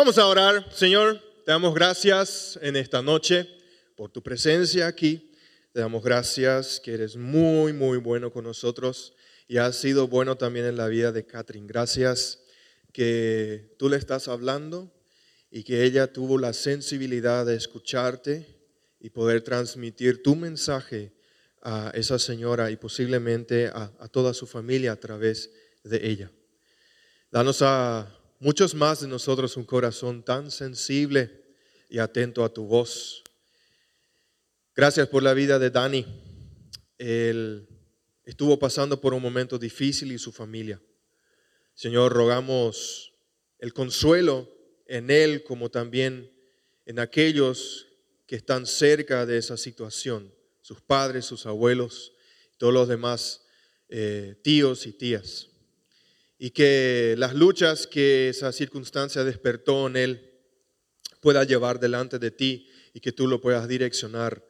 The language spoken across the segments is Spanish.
Vamos a orar, Señor. Te damos gracias en esta noche por tu presencia aquí. Te damos gracias que eres muy, muy bueno con nosotros y has sido bueno también en la vida de Catherine. Gracias que tú le estás hablando y que ella tuvo la sensibilidad de escucharte y poder transmitir tu mensaje a esa señora y posiblemente a, a toda su familia a través de ella. Danos a muchos más de nosotros un corazón tan sensible y atento a tu voz. Gracias por la vida de Dani. Él estuvo pasando por un momento difícil y su familia. Señor, rogamos el consuelo en él como también en aquellos que están cerca de esa situación, sus padres, sus abuelos, todos los demás eh, tíos y tías y que las luchas que esa circunstancia despertó en él pueda llevar delante de ti y que tú lo puedas direccionar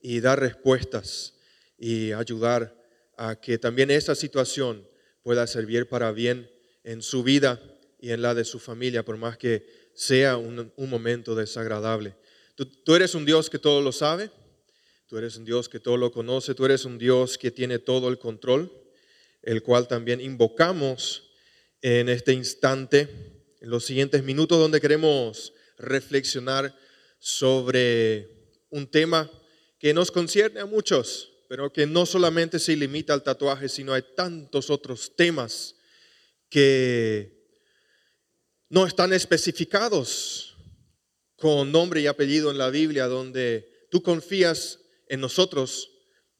y dar respuestas y ayudar a que también esa situación pueda servir para bien en su vida y en la de su familia, por más que sea un, momento desagradable. Tú, tú eres un Dios que todo lo sabe, tú eres un Dios que todo lo conoce, tú eres un Dios que tiene todo el control, el cual también invocamos en este instante, en los siguientes minutos, donde queremos reflexionar sobre un tema que nos concierne a muchos, pero que no solamente se limita al tatuaje, sino hay tantos otros temas que no están especificados con nombre y apellido en la Biblia, donde tú confías en nosotros,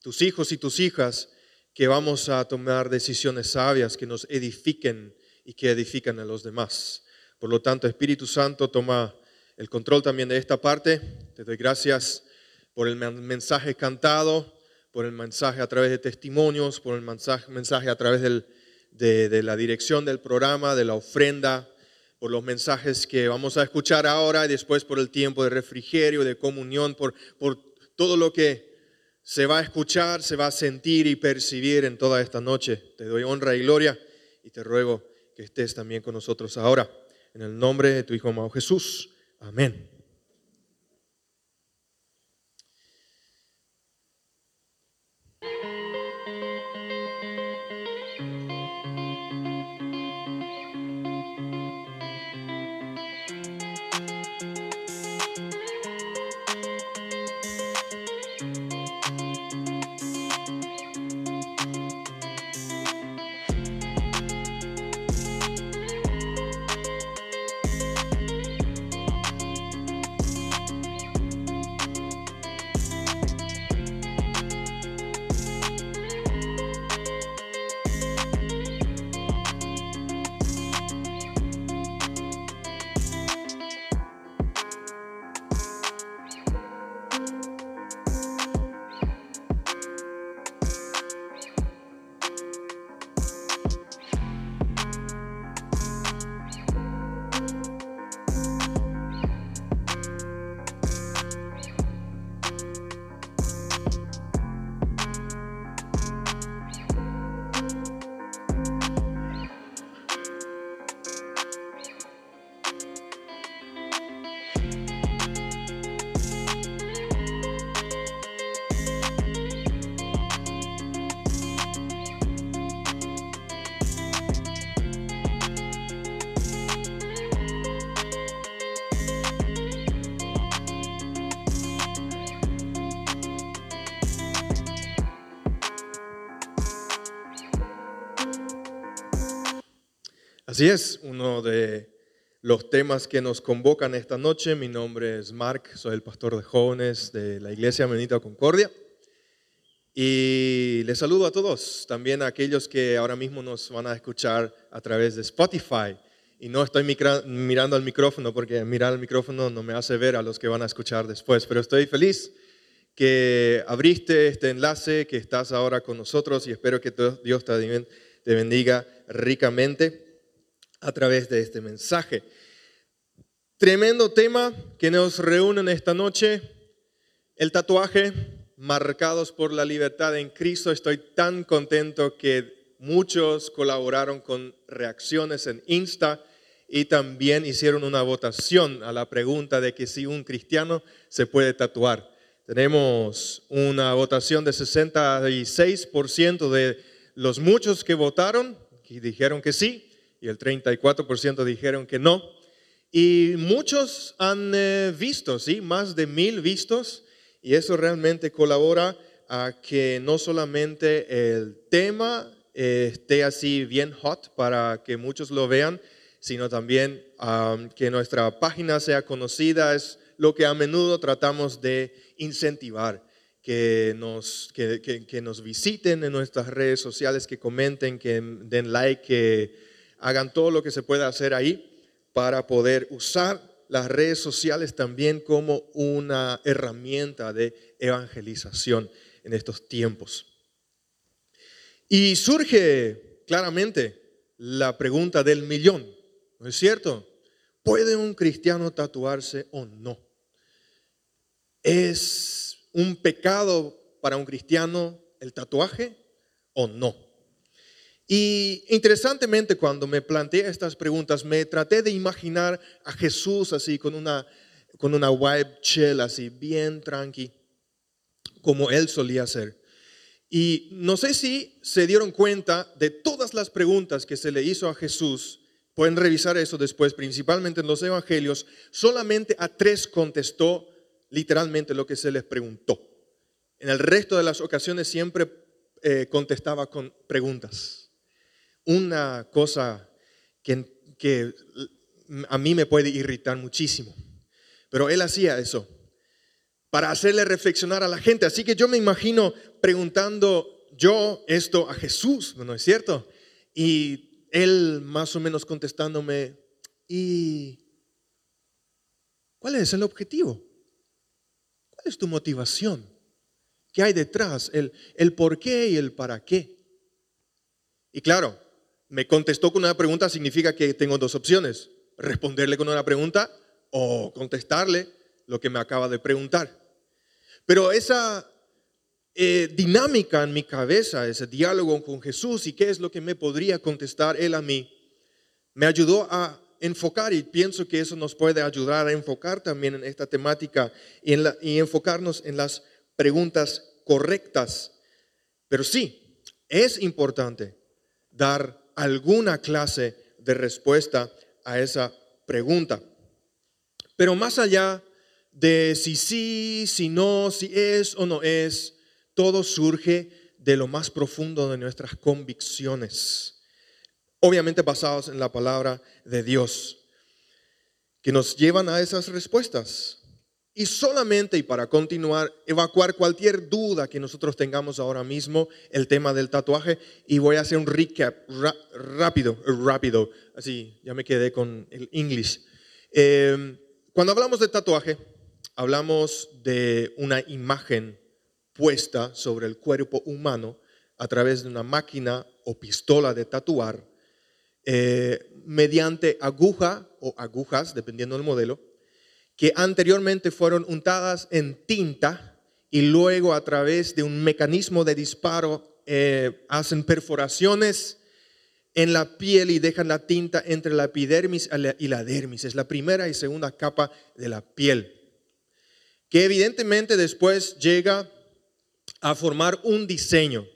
tus hijos y tus hijas, que vamos a tomar decisiones sabias que nos edifiquen y que edifican a los demás. Por lo tanto, Espíritu Santo toma el control también de esta parte. Te doy gracias por el mensaje cantado, por el mensaje a través de testimonios, por el mensaje, a través de, de la dirección del programa, de la ofrenda, por los mensajes que vamos a escuchar ahora y después por el tiempo de refrigerio, de comunión, por, por todo lo que se va a escuchar, se va a sentir y percibir en toda esta noche. Te doy honra y gloria y te ruego que estés también con nosotros ahora. En el nombre de tu Hijo amado Jesús. Amén. Así es, uno de los temas que nos convocan esta noche. Mi nombre es Mark, soy el pastor de jóvenes de la Iglesia Menita Concordia. Y les saludo a todos, también a aquellos que ahora mismo nos van a escuchar a través de Spotify. Y no estoy mirando al micrófono porque mirar al micrófono no me hace ver a los que van a escuchar después, pero estoy feliz que abriste este enlace, que estás ahora con nosotros y espero que Dios te bendiga ricamente a través de este mensaje. Tremendo tema que nos reúne en esta noche, el tatuaje, marcados por la libertad en Cristo. Estoy tan contento que muchos colaboraron con reacciones en Insta y también hicieron una votación a la pregunta de que si un cristiano se puede tatuar. Tenemos una votación de 66% de los muchos que votaron, que dijeron que sí, y el 34% dijeron que no. Y muchos han eh, visto, ¿sí? Más de mil vistos, y eso realmente colabora a que no solamente el tema eh, esté así bien hot para que muchos lo vean, sino también que nuestra página sea conocida, es lo que a menudo tratamos de incentivar, que nos, que, que, nos visiten en nuestras redes sociales, que comenten, que den like, que hagan todo lo que se pueda hacer ahí para poder usar las redes sociales también como una herramienta de evangelización en estos tiempos. Y surge claramente la pregunta del millón. ¿No es cierto? ¿Puede un cristiano tatuarse o no? ¿Es un pecado para un cristiano el tatuaje o no? Y interesantemente cuando me planteé estas preguntas, me traté de imaginar a Jesús así con una, con una vibe chill, así bien tranqui, como él solía ser. Y no sé si se dieron cuenta de todas las preguntas que se le hizo a Jesús Pueden revisar eso después, principalmente en los evangelios. Solamente a tres contestó literalmente lo que se les preguntó. En el resto de las ocasiones siempre eh, contestaba con preguntas. Una cosa que, que a mí me puede irritar muchísimo. Pero él hacía eso para hacerle reflexionar a la gente. Así que yo me imagino preguntando yo esto a Jesús, ¿no es cierto? Y él más o menos contestándome, ¿y cuál es el objetivo? ¿Cuál es tu motivación? ¿Qué hay detrás? El, el por qué y el para qué. Y claro, me contestó con una pregunta significa que tengo dos opciones, responderle con una pregunta o contestarle lo que me acaba de preguntar. Pero esa eh, dinámica en mi cabeza, ese diálogo con Jesús y qué es lo que me podría contestar Él a mí, me ayudó a enfocar y pienso que eso nos puede ayudar a enfocar también en esta temática y, y enfocarnos en las preguntas correctas. Pero sí, es importante dar alguna clase de respuesta a esa pregunta. Pero más allá de si sí, si no, si es o no es, todo surge de lo más profundo de nuestras convicciones, obviamente basados en la palabra de Dios, que nos llevan a esas respuestas. Y solamente, y para continuar, evacuar cualquier duda que nosotros tengamos ahora mismo, el tema del tatuaje, y voy a hacer un recap rápido, rápido, así ya me quedé con el English. Eh, cuando hablamos de tatuaje, hablamos de una imagen puesta sobre el cuerpo humano a través de una máquina o pistola de tatuar eh, mediante aguja o agujas, dependiendo del modelo, que anteriormente fueron untadas en tinta y luego a través de un mecanismo de disparo eh, hacen perforaciones en la piel y dejan la tinta entre la epidermis y la dermis. Es la primera y segunda capa de la piel, que evidentemente después llega a formar un diseño.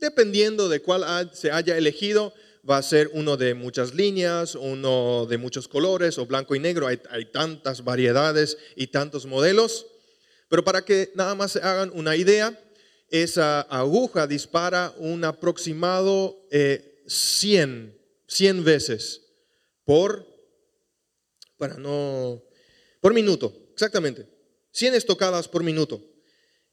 Dependiendo de cuál se haya elegido, va a ser uno de muchas líneas, uno de muchos colores o blanco y negro. Hay, tantas variedades y tantos modelos. Pero para que nada más se hagan una idea, esa aguja dispara un aproximado 100, eh, 100 veces por, para no, por minuto, exactamente. 100 estocadas por minuto.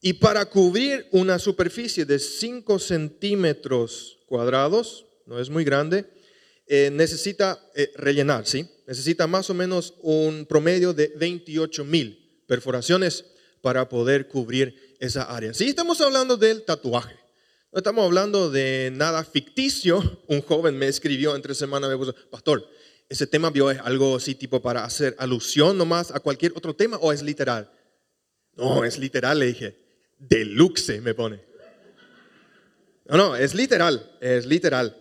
Y para cubrir una superficie de 5 centímetros cuadrados, no es muy grande, eh, necesita eh, rellenar, ¿sí? Necesita más o menos un promedio de 28 mil perforaciones para poder cubrir esa área. Sí, estamos hablando del tatuaje. No estamos hablando de nada ficticio. Un joven me escribió entre semana, me puso, pastor, ¿ese tema vio es algo así tipo para hacer alusión nomás a cualquier otro tema o es literal? No, es literal, le dije deluxe me pone. No, no, es literal, es literal.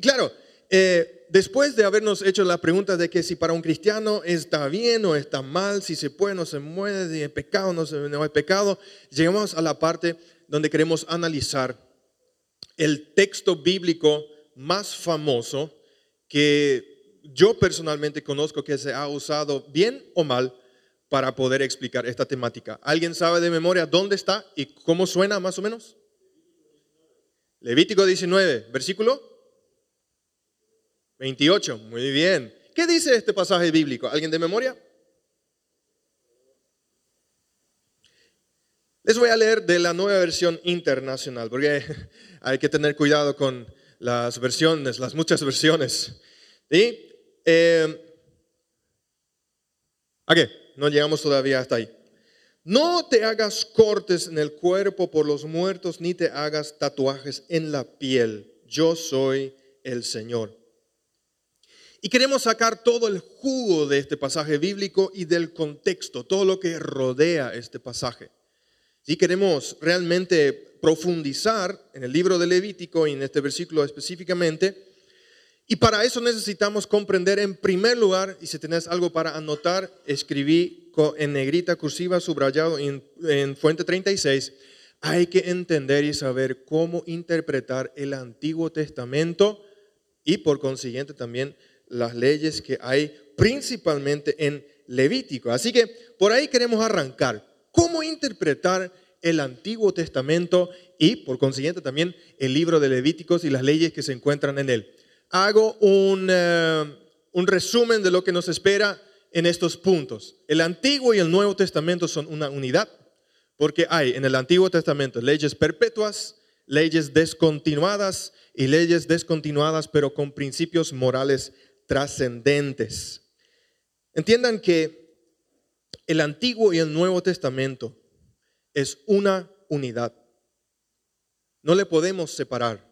Y claro, eh, después de habernos hecho la pregunta de que si para un cristiano está bien o está mal, si se puede o no se muere, si es pecado o no, no es pecado, llegamos a la parte donde queremos analizar el texto bíblico más famoso que yo personalmente conozco que se ha usado bien o mal para poder explicar esta temática. ¿Alguien sabe de memoria dónde está y cómo suena más o menos? Levítico 19, versículo 28. Muy bien. ¿Qué dice este pasaje bíblico? ¿Alguien de memoria? Les voy a leer de la nueva versión internacional, porque hay que tener cuidado con las versiones, las muchas versiones. ¿Y? Eh, ¿A qué? No llegamos todavía hasta ahí. No te hagas cortes en el cuerpo por los muertos, ni te hagas tatuajes en la piel. Yo soy el Señor. Y queremos sacar todo el jugo de este pasaje bíblico y del contexto, todo lo que rodea este pasaje. Si queremos realmente profundizar en el libro de Levítico y en este versículo específicamente, y para eso necesitamos comprender en primer lugar, y si tenés algo para anotar, escribí en negrita cursiva, subrayado en, en fuente 36, hay que entender y saber cómo interpretar el Antiguo Testamento y por consiguiente también las leyes que hay principalmente en Levítico. Así que por ahí queremos arrancar. ¿Cómo interpretar el Antiguo Testamento y por consiguiente también el libro de Levíticos y las leyes que se encuentran en él? hago eh, un, resumen de lo que nos espera en estos puntos. El Antiguo y el Nuevo Testamento son una unidad, porque hay en el Antiguo Testamento leyes perpetuas, leyes descontinuadas y leyes descontinuadas, pero con principios morales trascendentes. Entiendan que el Antiguo y el Nuevo Testamento es una unidad. No le podemos separar.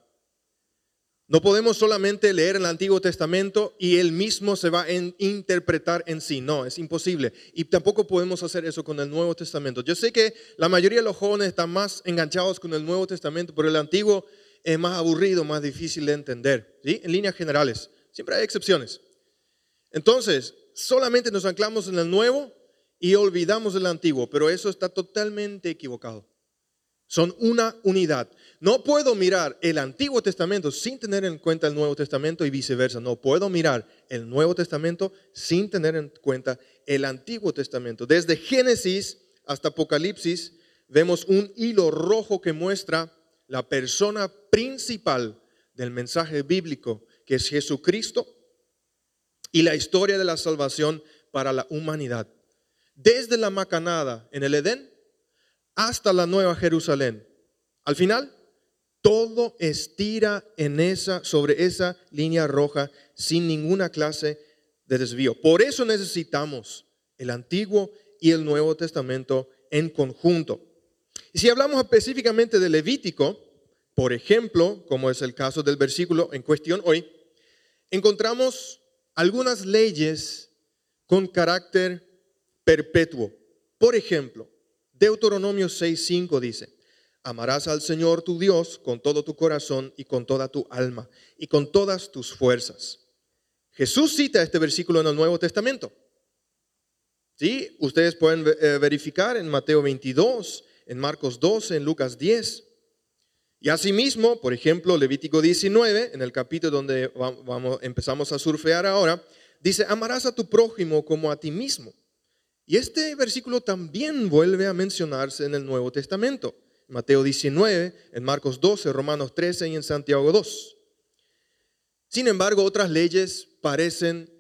No podemos solamente leer el Antiguo Testamento y él mismo se va a interpretar en sí. No, es imposible. Y tampoco podemos hacer eso con el Nuevo Testamento. Yo sé que la mayoría de los jóvenes están más enganchados con el Nuevo Testamento, pero el Antiguo es más aburrido, más difícil de entender. ¿sí? En líneas generales. Siempre hay excepciones. Entonces, solamente nos anclamos en el Nuevo y olvidamos el Antiguo, pero eso está totalmente equivocado. Son una unidad. No puedo mirar el Antiguo Testamento sin tener en cuenta el Nuevo Testamento y viceversa. No puedo mirar el Nuevo Testamento sin tener en cuenta el Antiguo Testamento. Desde Génesis hasta Apocalipsis vemos un hilo rojo que muestra la persona principal del mensaje bíblico, que es Jesucristo, y la historia de la salvación para la humanidad. Desde la macanada en el Edén hasta la nueva Jerusalén. Al final, todo estira en esa, sobre esa línea roja sin ninguna clase de desvío. Por eso necesitamos el Antiguo y el Nuevo Testamento en conjunto. Y si hablamos específicamente de Levítico, por ejemplo, como es el caso del versículo en cuestión hoy, encontramos algunas leyes con carácter perpetuo. Por ejemplo, Deuteronomio 6.5 dice, Amarás al Señor tu Dios con todo tu corazón y con toda tu alma y con todas tus fuerzas. Jesús cita este versículo en el Nuevo Testamento. ¿Sí? Ustedes pueden eh, verificar en Mateo 22, en Marcos 12, en Lucas 10. Y asimismo, por ejemplo, Levítico 19, en el capítulo donde vamos, empezamos a surfear ahora, dice, amarás a tu prójimo como a ti mismo. Y este versículo también vuelve a mencionarse en el Nuevo Testamento. Mateo 19, en Marcos 12, Romanos 13 y en Santiago 2. Sin embargo, otras leyes parecen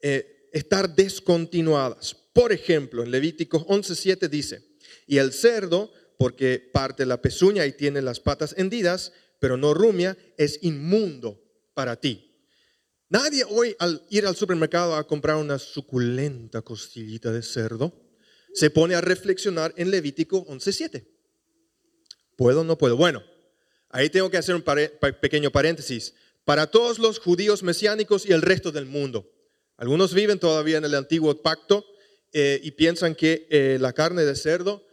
eh, estar descontinuadas. Por ejemplo, en Levíticos 11.7 dice, y el cerdo, porque parte la pezuña y tiene las patas hendidas, pero no rumia, es inmundo para ti. Nadie hoy al ir al supermercado a comprar una suculenta costillita de cerdo se pone a reflexionar en Levítico 11.7. ¿Puedo o no puedo? Bueno, ahí tengo que hacer un pequeño paréntesis. Para todos los judíos mesiánicos y el resto del mundo. Algunos viven todavía en el antiguo pacto eh, y piensan que eh, la carne de cerdo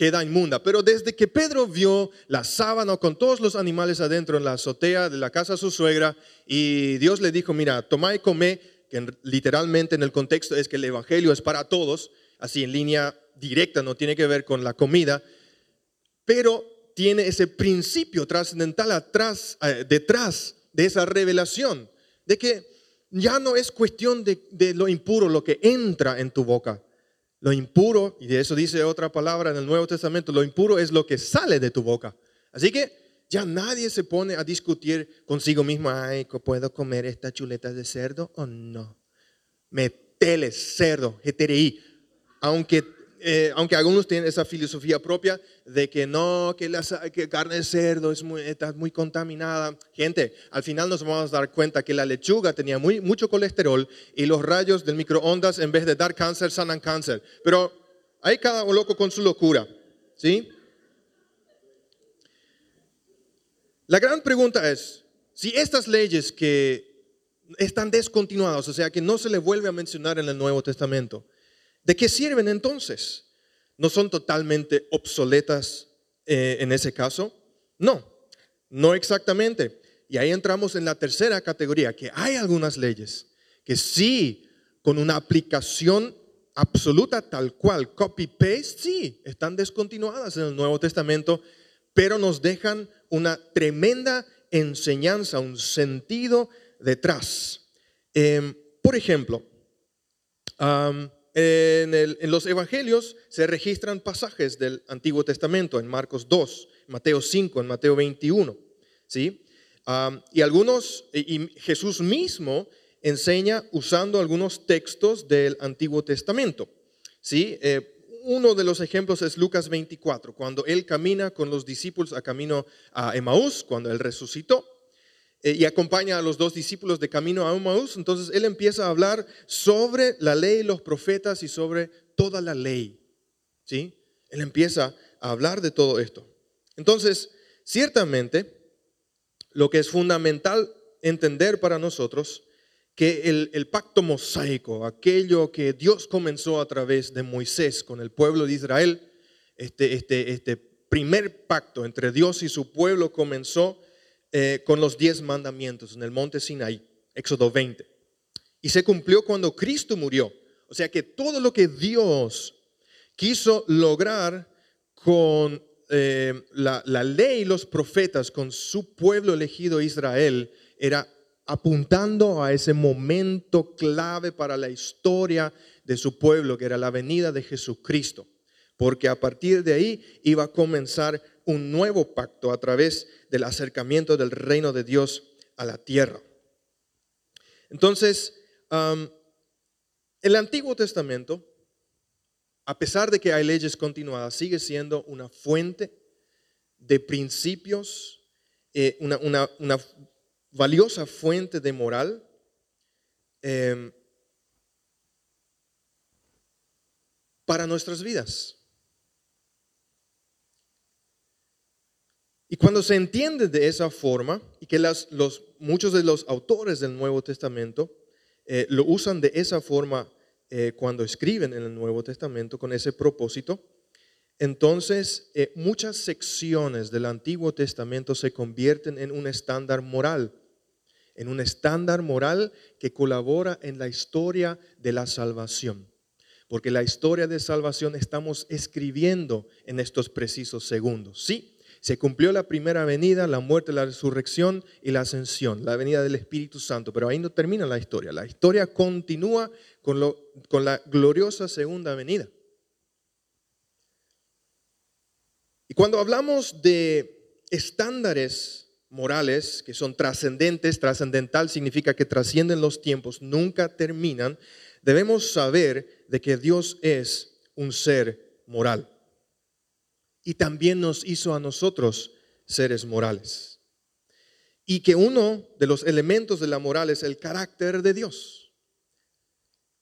queda inmunda. Pero desde que Pedro vio la sábana con todos los animales adentro en la azotea de la casa de su suegra y Dios le dijo, mira, toma y come, que literalmente en el contexto es que el Evangelio es para todos, así en línea directa, no tiene que ver con la comida, pero tiene ese principio trascendental atrás, eh, detrás de esa revelación, de que ya no es cuestión de, de lo impuro, lo que entra en tu boca. Lo impuro, y de eso dice otra palabra en el Nuevo Testamento, lo impuro es lo que sale de tu boca. Así que ya nadie se pone a discutir consigo mismo, ay, ¿puedo comer esta chuleta de cerdo o no? Metele cerdo, GTRI. Aunque eh, aunque algunos tienen esa filosofía propia de que no, que la carne de cerdo es muy, está muy contaminada. Gente, al final nos vamos a dar cuenta que la lechuga tenía muy, mucho colesterol y los rayos del microondas en vez de dar cáncer sanan cáncer. Pero hay cada loco con su locura, ¿sí? La gran pregunta es, si estas leyes que están descontinuadas, o sea que no se le vuelve a mencionar en el Nuevo Testamento, ¿De qué sirven entonces? ¿No son totalmente obsoletas eh, en ese caso? No, no exactamente. Y ahí entramos en la tercera categoría, que hay algunas leyes que sí, con una aplicación absoluta tal cual, copy-paste, sí, están descontinuadas en el Nuevo Testamento, pero nos dejan una tremenda enseñanza, un sentido detrás. Em, por ejemplo, en, los evangelios se registran pasajes del Antiguo Testamento, en Marcos 2, Mateo 5, en Mateo 21. ¿sí? y algunos, y Jesús mismo enseña usando algunos textos del Antiguo Testamento. ¿sí? Eh, uno de los ejemplos es Lucas 24, cuando él camina con los discípulos a camino a Emaús, cuando él resucitó. Eh, y acompaña a los dos discípulos de camino a Emmaus, entonces él empieza a hablar sobre la ley, los profetas y sobre toda la ley. ¿Sí? Él empieza a hablar de todo esto. Entonces, ciertamente, lo que es fundamental entender para nosotros, que el, el, pacto mosaico, aquello que Dios comenzó a través de Moisés con el pueblo de Israel, este, este, este primer pacto entre Dios y su pueblo comenzó eh, con los diez mandamientos en el monte Sinaí, Éxodo 20. Y se cumplió cuando Cristo murió. O sea que todo lo que Dios quiso lograr con eh, la, la ley y los profetas, con su pueblo elegido Israel, era apuntando a ese momento clave para la historia de su pueblo, que era la venida de Jesucristo. Porque a partir de ahí iba a comenzar un nuevo pacto a través del acercamiento del reino de Dios a la tierra. Entonces, el Antiguo Testamento, a pesar de que hay leyes continuadas, sigue siendo una fuente de principios, eh, una, valiosa fuente de moral. Em, para nuestras vidas. Y cuando se entiende de esa forma, y que los, muchos de los autores del Nuevo Testamento eh, lo usan de esa forma eh, cuando escriben en el Nuevo Testamento con ese propósito, entonces eh, muchas secciones del Antiguo Testamento se convierten en un estándar moral, en un estándar moral que colabora en la historia de la salvación. Porque la historia de salvación estamos escribiendo en estos precisos segundos. Sí, se cumplió la primera venida, la muerte, la resurrección y la ascensión, la venida del Espíritu Santo. Pero ahí no termina la historia. La historia continúa con, con la gloriosa segunda venida. Y cuando hablamos de estándares morales que son trascendentes, trascendental significa que trascienden los tiempos, nunca terminan, debemos saber de que Dios es un ser moral y también nos hizo a nosotros seres morales. Y que uno de los elementos de la moral es el carácter de Dios.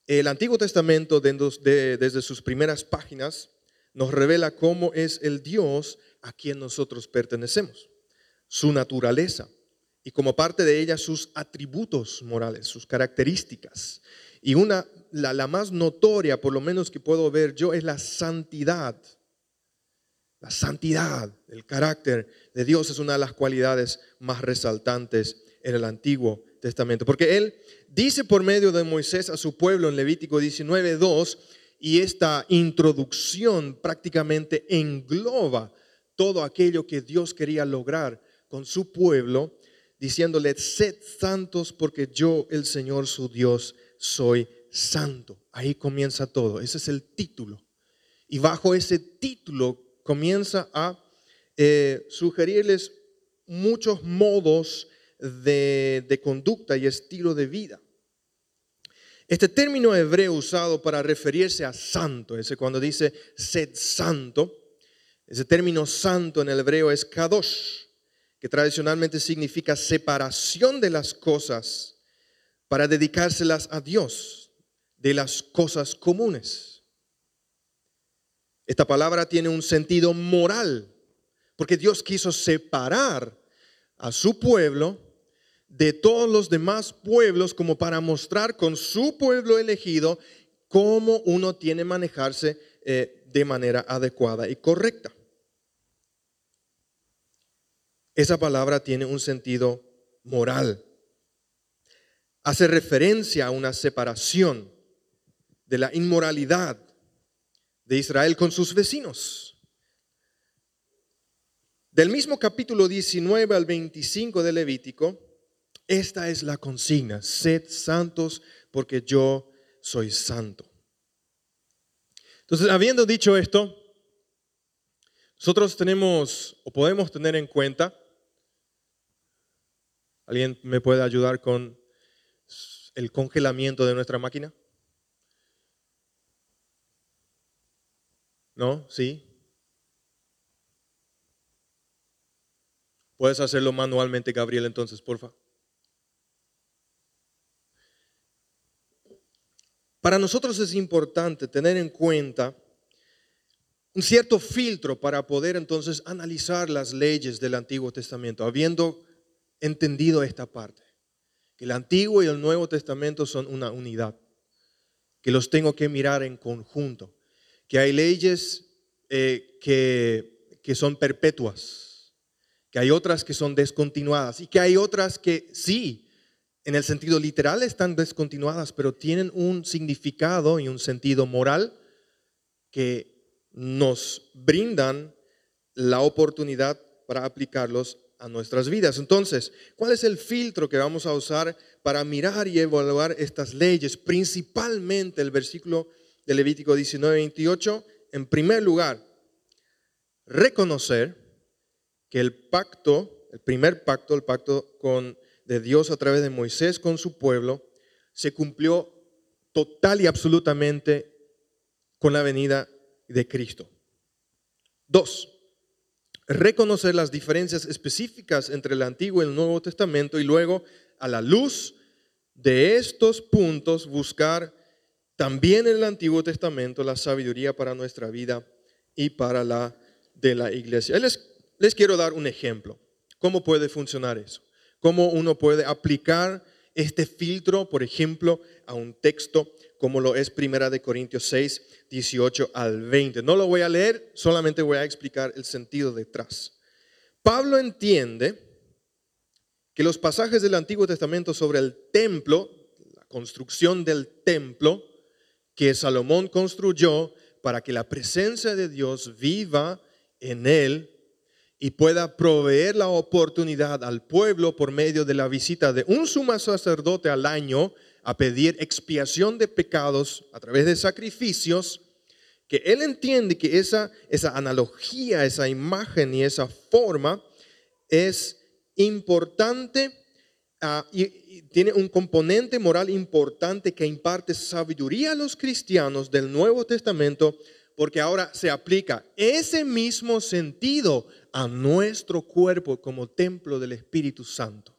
El Antiguo Testamento, desde sus primeras páginas, nos revela cómo es el Dios a quien nosotros pertenecemos, su naturaleza y como parte de ella sus atributos morales, sus características. Y una, la, la más notoria, por lo menos que puedo ver yo, es la santidad La santidad, el carácter de Dios es una de las cualidades más resaltantes en el Antiguo Testamento. Porque Él dice por medio de Moisés a su pueblo en Levítico 19.2, y esta introducción prácticamente engloba todo aquello que Dios quería lograr con su pueblo, diciéndole, sed santos porque yo, el Señor su Dios, soy santo. Ahí comienza todo, ese es el título. Y bajo ese título comienza a eh, sugerirles muchos modos de, conducta y estilo de vida. Este término hebreo usado para referirse a santo, ese cuando dice sed santo, ese término santo en el hebreo es kadosh, que tradicionalmente significa separación de las cosas para dedicárselas a Dios, de las cosas comunes. Esta palabra tiene un sentido moral, porque Dios quiso separar a su pueblo de todos los demás pueblos como para mostrar con su pueblo elegido cómo uno tiene manejarse eh, de manera adecuada y correcta. Esa palabra tiene un sentido moral. Hace referencia a una separación de la inmoralidad de Israel con sus vecinos. Del mismo capítulo 19 al 25 de Levítico, esta es la consigna, sed santos porque yo soy santo. Entonces, habiendo dicho esto, nosotros tenemos o podemos tener en cuenta, ¿alguien me puede ayudar con el congelamiento de nuestra máquina? ¿No? ¿Sí? ¿Puedes hacerlo manualmente, Gabriel, entonces, porfa? Para nosotros es importante tener en cuenta un cierto filtro para poder entonces analizar las leyes del Antiguo Testamento, habiendo entendido esta parte, que el Antiguo y el Nuevo Testamento son una unidad, que los tengo que mirar en conjunto, que hay leyes eh, que, que son perpetuas, que hay otras que son descontinuadas y que hay otras que sí en el sentido literal están descontinuadas, pero tienen un significado y un sentido moral que nos brindan la oportunidad para aplicarlos a nuestras vidas. Entonces, ¿cuál es el filtro que vamos a usar para mirar y evaluar estas leyes? Principalmente el versículo de Levítico 19, 28. En primer lugar, reconocer que el pacto, el primer pacto, el pacto con de Dios a través de Moisés con su pueblo se cumplió total y absolutamente con la venida de Cristo. Dos, reconocer las diferencias específicas entre el Antiguo y el Nuevo Testamento y luego, a la luz de estos puntos, buscar también en el Antiguo Testamento la sabiduría para nuestra vida y para la de la iglesia. Les, les quiero dar un ejemplo. ¿Cómo puede funcionar eso? cómo uno puede aplicar este filtro, por ejemplo, a un texto como lo es Primera de Corintios 6, 18 al 20. No lo voy a leer, solamente voy a explicar el sentido detrás. Pablo entiende que los pasajes del Antiguo Testamento sobre el templo, la construcción del templo que Salomón construyó para que la presencia de Dios viva en él, y pueda proveer la oportunidad al pueblo por medio de la visita de un sumo sacerdote al año a pedir expiación de pecados a través de sacrificios, que él entiende que esa, esa analogía, esa imagen y esa forma es importante ah, y tiene un componente moral importante que imparte sabiduría a los cristianos del Nuevo Testamento porque ahora se aplica ese mismo sentido a nuestro cuerpo como templo del Espíritu Santo.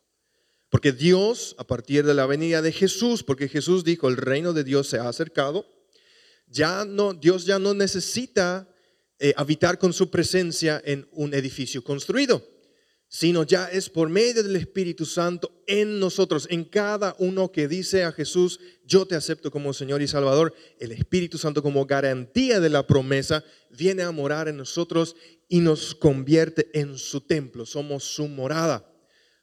Porque Dios, a partir de la venida de Jesús, porque Jesús dijo, el reino de Dios se ha acercado, ya no, Dios ya no necesita eh, habitar con su presencia en un edificio construido. Sino ya es por medio del Espíritu Santo en nosotros, en cada uno que dice a Jesús, yo te acepto como Señor y Salvador, el Espíritu Santo como garantía de la promesa viene a morar en nosotros y nos convierte en su templo, somos su morada.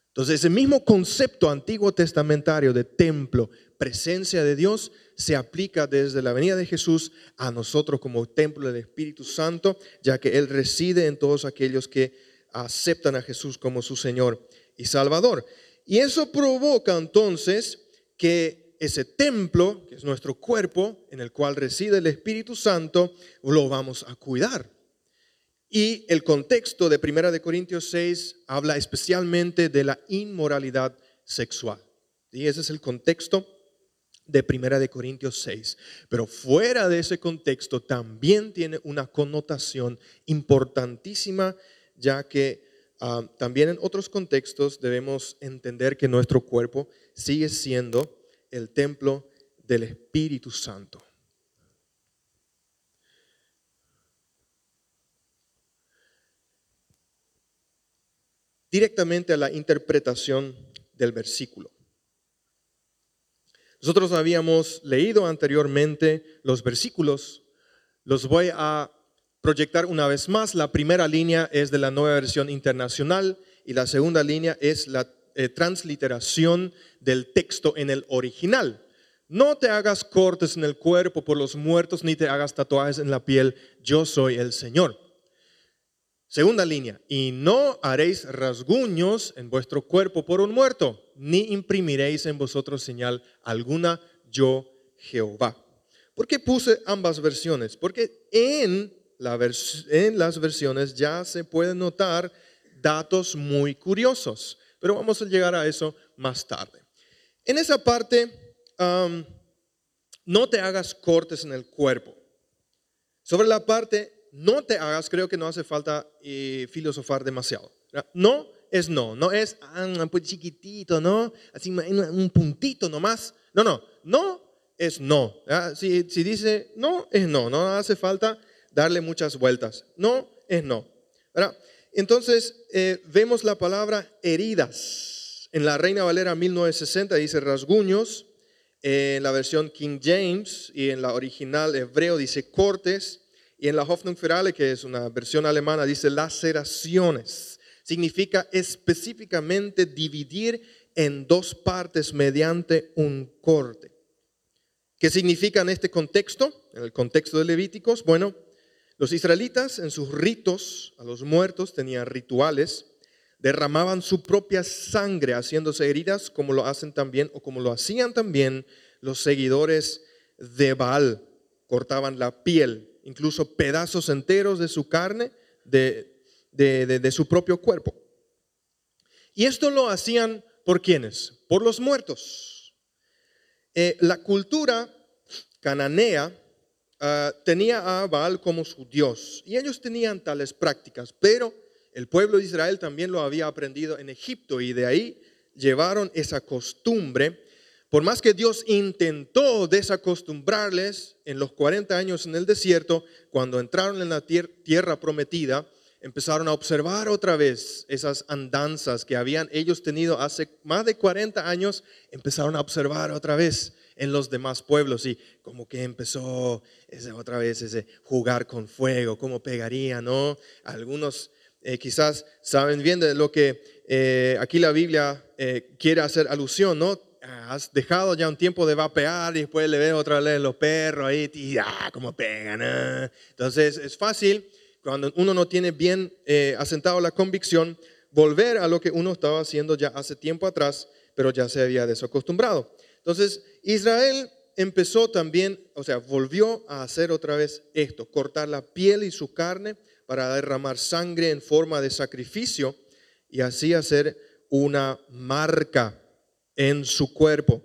Entonces, ese mismo concepto antiguo testamentario de templo, presencia de Dios, se aplica desde la venida de Jesús a nosotros como templo del Espíritu Santo, ya que Él reside en todos aquellos que aceptan a Jesús como su Señor y Salvador. Y eso provoca entonces que ese templo, que es nuestro cuerpo, en el cual reside el Espíritu Santo, lo vamos a cuidar. Y el contexto de 1 de Corintios 6 habla especialmente de la inmoralidad sexual. Y ese es el contexto de 1 de Corintios 6. Pero fuera de ese contexto también tiene una connotación importantísima ya que ah, también en otros contextos debemos entender que nuestro cuerpo sigue siendo el templo del Espíritu Santo. Directamente a la interpretación del versículo. Nosotros habíamos leído anteriormente los versículos, los voy a proyectar una vez más. La primera línea es de la nueva versión internacional y la segunda línea es la eh, transliteración del texto en el original. No te hagas cortes en el cuerpo por los muertos, ni te hagas tatuajes en la piel. Yo soy el Señor. Segunda línea, y no haréis rasguños en vuestro cuerpo por un muerto, ni imprimiréis en vosotros señal alguna, yo Jehová. ¿Por qué puse ambas versiones? Porque en en las versiones ya se pueden notar datos muy curiosos, pero vamos a llegar a eso más tarde. En esa parte, no te hagas cortes en el cuerpo. Sobre la parte, no te hagas, creo que no hace falta eh, filosofar demasiado. No es no, no es ah, pues chiquitito, ¿no? Así un puntito nomás. No, no, no es no. Si, si dice no, es no, no hace falta darle muchas vueltas. No es no. Entonces, eh, vemos la palabra heridas. En la Reina Valera 1960 dice rasguños, en la versión King James y en la original hebreo dice cortes, y en la Hoffnung für alle, que es una versión alemana, dice laceraciones. Significa específicamente dividir en dos partes mediante un corte. ¿Qué significa en este contexto? En el contexto de Levíticos, bueno, los israelitas en sus ritos a los muertos tenían rituales, derramaban su propia sangre haciéndose heridas como lo hacen también o como lo hacían también los seguidores de Baal. Cortaban la piel, incluso pedazos enteros de su carne, de, de, su propio cuerpo. Y esto lo hacían por quienes? Por los muertos. Eh, la cultura cananea Ah, tenía a Baal como su Dios y ellos tenían tales prácticas, pero el pueblo de Israel también lo había aprendido en Egipto y de ahí llevaron esa costumbre. Por más que Dios intentó desacostumbrarles en los 40 años en el desierto, cuando entraron en la tierra prometida, empezaron a observar otra vez esas andanzas que habían ellos tenido hace más de 40 años, empezaron a observar otra vez en los demás pueblos y como que empezó ese, otra vez ese jugar con fuego, cómo pegaría, ¿no? Algunos eh, quizás saben bien de lo que eh, aquí la Biblia eh, quiere hacer alusión, ¿no? Has dejado ya un tiempo de vapear y después le veo otra vez los perros ahí, y ah, cómo pegan. Entonces es fácil cuando uno no tiene bien asentado la convicción, volver a lo que uno estaba haciendo ya hace tiempo atrás, pero ya se había desacostumbrado. Entonces, Israel empezó también, o sea, volvió a hacer otra vez esto, cortar la piel y su carne para derramar sangre en forma de sacrificio y así hacer una marca en su cuerpo.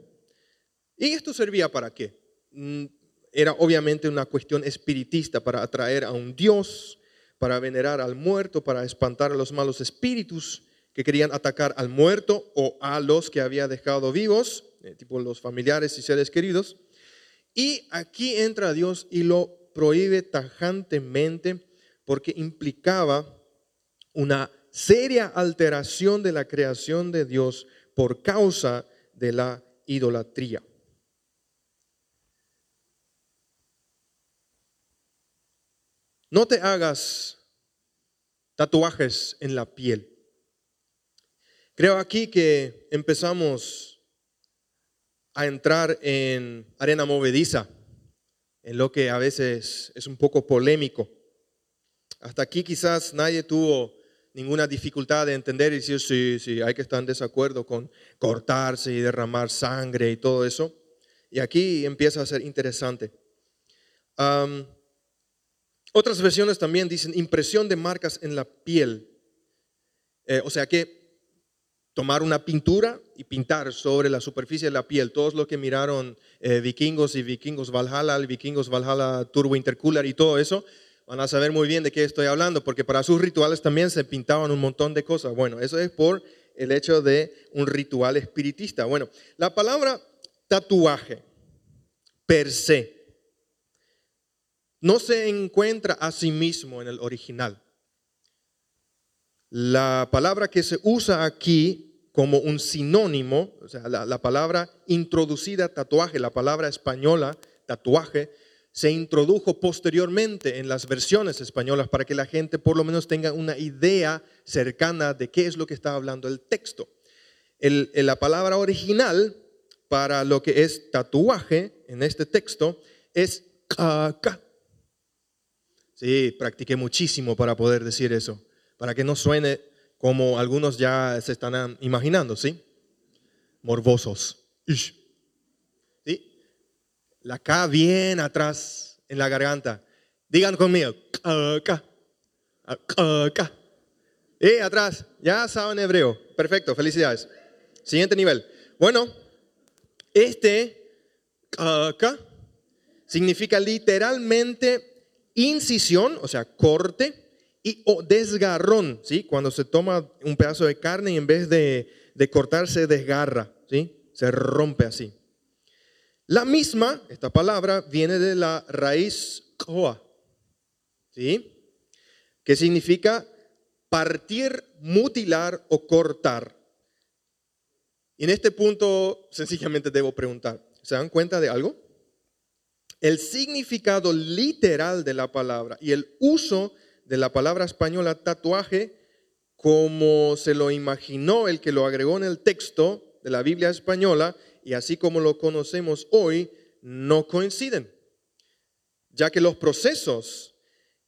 ¿Y esto servía para qué? Mm, era obviamente una cuestión espiritista para atraer a un Dios, para venerar al muerto, para espantar a los malos espíritus que querían atacar al muerto o a los que había dejado vivos. Eh, tipo los familiares y seres queridos. Y aquí entra Dios y lo prohíbe tajantemente porque implicaba una seria alteración de la creación de Dios por causa de la idolatría. No te hagas tatuajes en la piel. Creo aquí que empezamos a entrar en arena movediza, en lo que a veces es un poco polémico. Hasta aquí quizás nadie tuvo ninguna dificultad de entender y decir, sí, sí, hay que estar en desacuerdo con cortarse y derramar sangre y todo eso. Y aquí empieza a ser interesante. otras versiones también dicen impresión de marcas en la piel. Eh, o sea que tomar una pintura y pintar sobre la superficie de la piel. Todos los que miraron eh, Vikingos y Vikingos Valhalla, Vikingos Valhalla Turbo Intercooler y todo eso, van a saber muy bien de qué estoy hablando, porque para sus rituales también se pintaban un montón de cosas. Bueno, eso es por el hecho de un ritual espiritista. Bueno, la palabra tatuaje per se no se encuentra a sí mismo en el original. La palabra que se usa aquí como un sinónimo, o sea, la, la palabra introducida tatuaje, la palabra española tatuaje, se introdujo posteriormente en las versiones españolas para que la gente por lo menos tenga una idea cercana de qué es lo que está hablando el texto. la palabra original para lo que es tatuaje en este texto es caca. Sí, practiqué muchísimo para poder decir eso, para que no suene como algunos ya se están imaginando, ¿sí? Morbosos. La K bien atrás en la garganta. Digan conmigo. K. K. Y atrás. Ya saben hebreo. Perfecto. Felicidades. Siguiente nivel. Bueno, este K significa literalmente incisión, o sea, corte y o desgarrón, ¿sí? Cuando se toma un pedazo de carne y en vez de, de cortar se desgarra, ¿sí? Se rompe así. La misma, esta palabra, viene de la raíz koa, ¿sí? Que significa partir, mutilar o cortar. Y en este punto, sencillamente debo preguntar, ¿se dan cuenta de algo? El significado literal de la palabra y el uso de la palabra española tatuaje, como se lo imaginó el que lo agregó en el texto de la Biblia española, y así como lo conocemos hoy no coinciden, ya que los procesos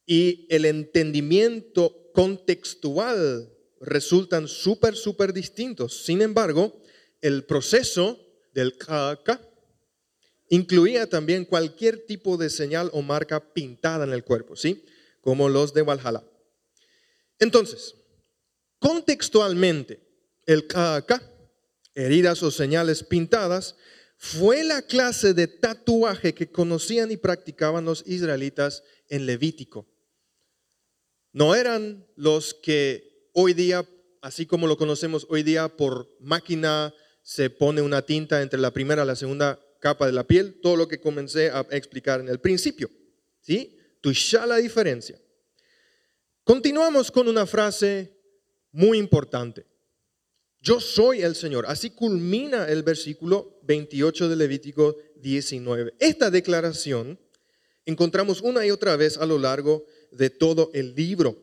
y el entendimiento contextual resultan súper, súper distintos. Sin embargo, el proceso del kaka incluía también cualquier tipo de señal o marca pintada en el cuerpo, ¿sí? Como los de Valhalla. Entonces, contextualmente, el kaka heridas o señales pintadas, fue la clase de tatuaje que conocían y practicaban los israelitas en Levítico. No eran los que hoy día, así como lo conocemos hoy día por máquina, se pone una tinta entre la primera y la segunda capa de la piel, todo lo que comencé a explicar en el principio. ¿Sí? Ya la diferencia. Continuamos con una frase muy importante. Yo soy el Señor. Así culmina el versículo 28 de Levítico 19. Esta declaración encontramos una y otra vez a lo largo de todo el libro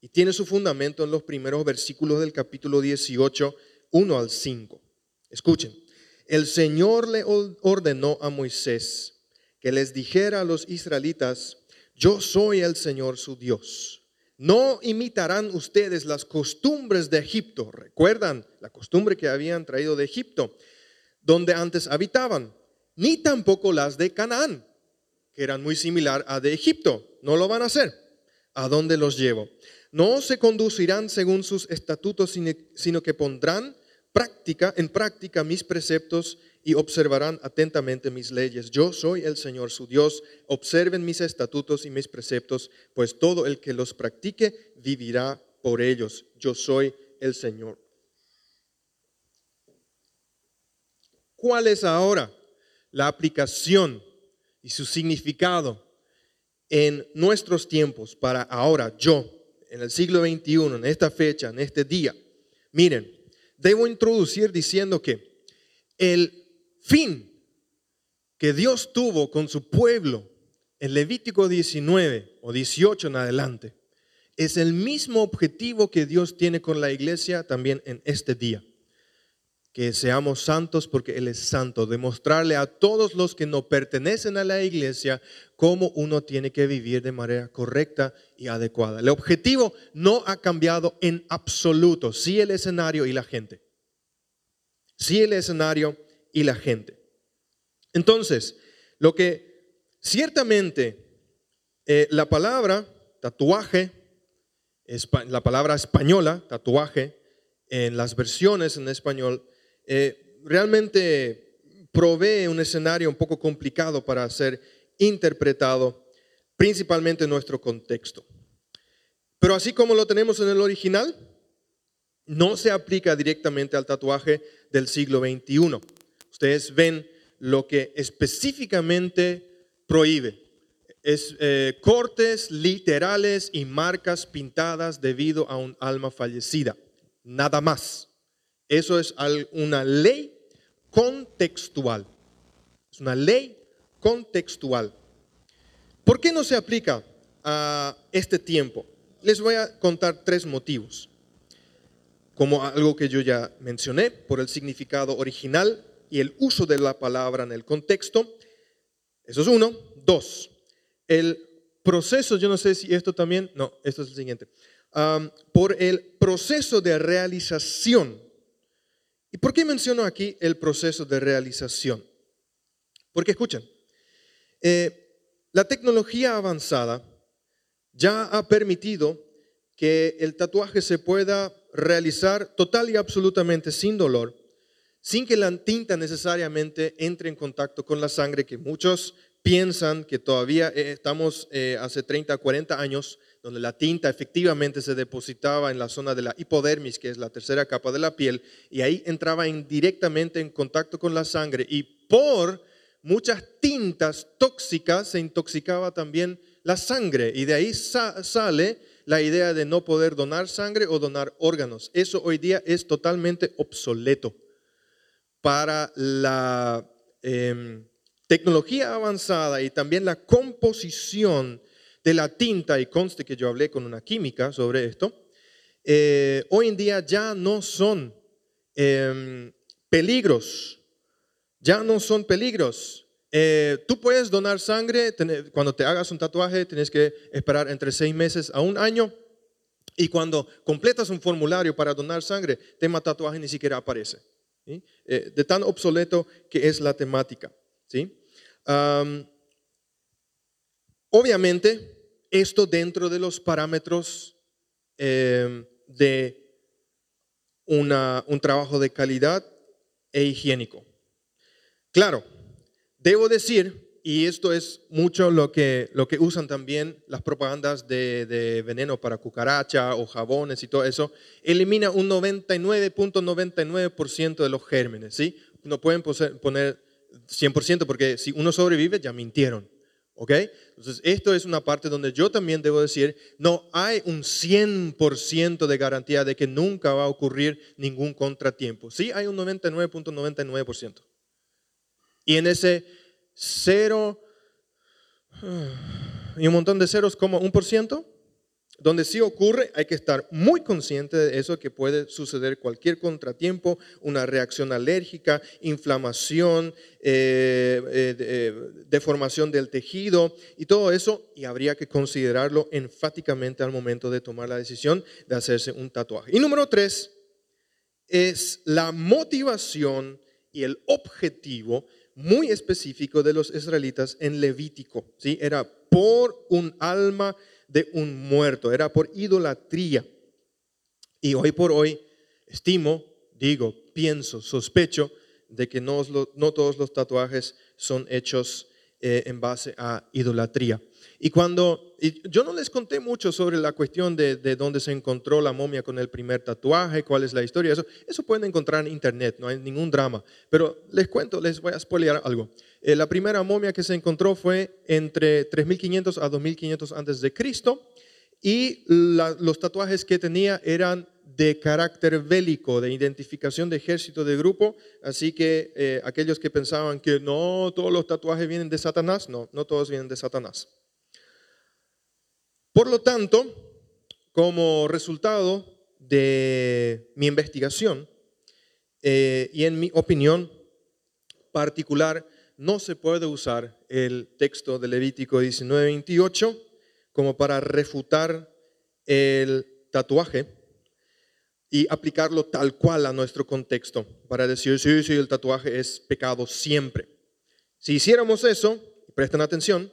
y tiene su fundamento en los primeros versículos del capítulo 18, 1 al 5. Escuchen, el Señor le ordenó a Moisés que les dijera a los israelitas, yo soy el Señor su Dios no imitarán ustedes las costumbres de Egipto. Recuerdan la costumbre que habían traído de Egipto, donde antes habitaban, ni tampoco las de Canaán, que eran muy similar a de Egipto. No lo van a hacer. ¿A dónde los llevo? No se conducirán según sus estatutos, sino que pondrán práctica, en práctica mis preceptos y observarán atentamente mis leyes. Yo soy el Señor su Dios. Observen mis estatutos y mis preceptos, pues todo el que los practique vivirá por ellos. Yo soy el Señor. ¿Cuál es ahora la aplicación y su significado en nuestros tiempos para ahora yo, en el siglo XXI, en esta fecha, en este día, miren, debo introducir diciendo que el fin que Dios tuvo con su pueblo en Levítico 19 o 18 en adelante es el mismo objetivo que Dios tiene con la iglesia también en este día. Que seamos santos porque Él es santo. Demostrarle a todos los que no pertenecen a la iglesia cómo uno tiene que vivir de manera correcta y adecuada. El objetivo no ha cambiado en absoluto. Sí el escenario y la gente. Sí el escenario y la gente. Entonces, lo que ciertamente eh, la palabra tatuaje la palabra española, tatuaje, en las versiones en español, eh, realmente provee un escenario un poco complicado para ser interpretado, principalmente en nuestro contexto. Pero así como lo tenemos en el original, no se aplica directamente al tatuaje del siglo XXI. Ustedes ven lo que específicamente prohíbe es eh, cortes literales y marcas pintadas debido a un alma fallecida. Nada más. Eso es una ley contextual. Es una ley contextual. ¿Por qué no se aplica a este tiempo? Les voy a contar tres motivos. Como algo que yo ya mencioné, por el significado original y el uso de la palabra en el contexto. Eso es uno. Dos, el proceso, yo no sé si esto también, no, esto es el siguiente, por el proceso de realización. ¿Y por qué menciono aquí el proceso de realización? Porque escuchen, eh, la tecnología avanzada ya ha permitido que el tatuaje se pueda realizar total y absolutamente sin dolor, sin que la tinta necesariamente entre en contacto con la sangre, que muchos piensan que todavía eh, estamos eh, hace 30, 40 años, donde la tinta efectivamente se depositaba en la zona de la hipodermis, que es la tercera capa de la piel, y ahí entraba indirectamente en contacto con la sangre y por muchas tintas tóxicas se intoxicaba también la sangre y de ahí sale la idea de no poder donar sangre o donar órganos. Eso hoy día es totalmente obsoleto para la... Em, tecnología avanzada y también la composición de la tinta, y conste que yo hablé con una química sobre esto, eh, hoy en día ya no son em, peligros, ya no son peligros. Eh, tú puedes donar sangre, cuando te hagas un tatuaje tienes que esperar entre seis meses a un año y cuando completas un formulario para donar sangre, tema tatuaje ni siquiera aparece. Eh, de tan obsoleto que es la temática. ¿sí? obviamente, esto dentro de los parámetros em, de un trabajo de calidad e higiénico. Claro, debo decir, y esto es mucho lo que, lo que usan también las propagandas de, de veneno para cucaracha o jabones y todo eso, elimina un 99.99% de los gérmenes, ¿sí? No pueden poner 100% porque si uno sobrevive ya mintieron. ¿Ok? Entonces, esto es una parte donde yo también debo decir, no hay un 100% de garantía de que nunca va a ocurrir ningún contratiempo. Sí hay un 99.99%. Y en ese cero y un montón de ceros como un por ciento, donde sí ocurre, hay que estar muy consciente de eso, que puede suceder cualquier contratiempo, una reacción alérgica, inflamación, eh, eh, eh, deformación del tejido y todo eso, y habría que considerarlo enfáticamente al momento de tomar la decisión de hacerse un tatuaje. Y número tres es la motivación y el objetivo muy específico de los israelitas en Levítico. ¿sí? Era por un alma de un muerto, era por idolatría. Y hoy por hoy estimo, digo, pienso, sospecho de que no, todos los tatuajes son hechos eh, en base a idolatría. Y cuando, yo no les conté mucho sobre la cuestión de, de, dónde se encontró la momia con el primer tatuaje, cuál es la historia, eso, eso pueden encontrar en internet, no hay ningún drama. Pero les cuento, les voy a spoilear algo. Eh, la primera momia que se encontró fue entre 3500 a 2500 antes de Cristo y los tatuajes que tenía eran de carácter bélico, de identificación de ejército de grupo, así que eh, aquellos que pensaban que no, todos los tatuajes vienen de Satanás, no, no todos vienen de Satanás. Por lo tanto, como resultado de mi investigación eh, y en mi opinión particular, no se puede usar el texto de Levítico 19:28 como para refutar el tatuaje y aplicarlo tal cual a nuestro contexto, para decir, sí, sí, el tatuaje es pecado siempre. Si hiciéramos eso, presten atención,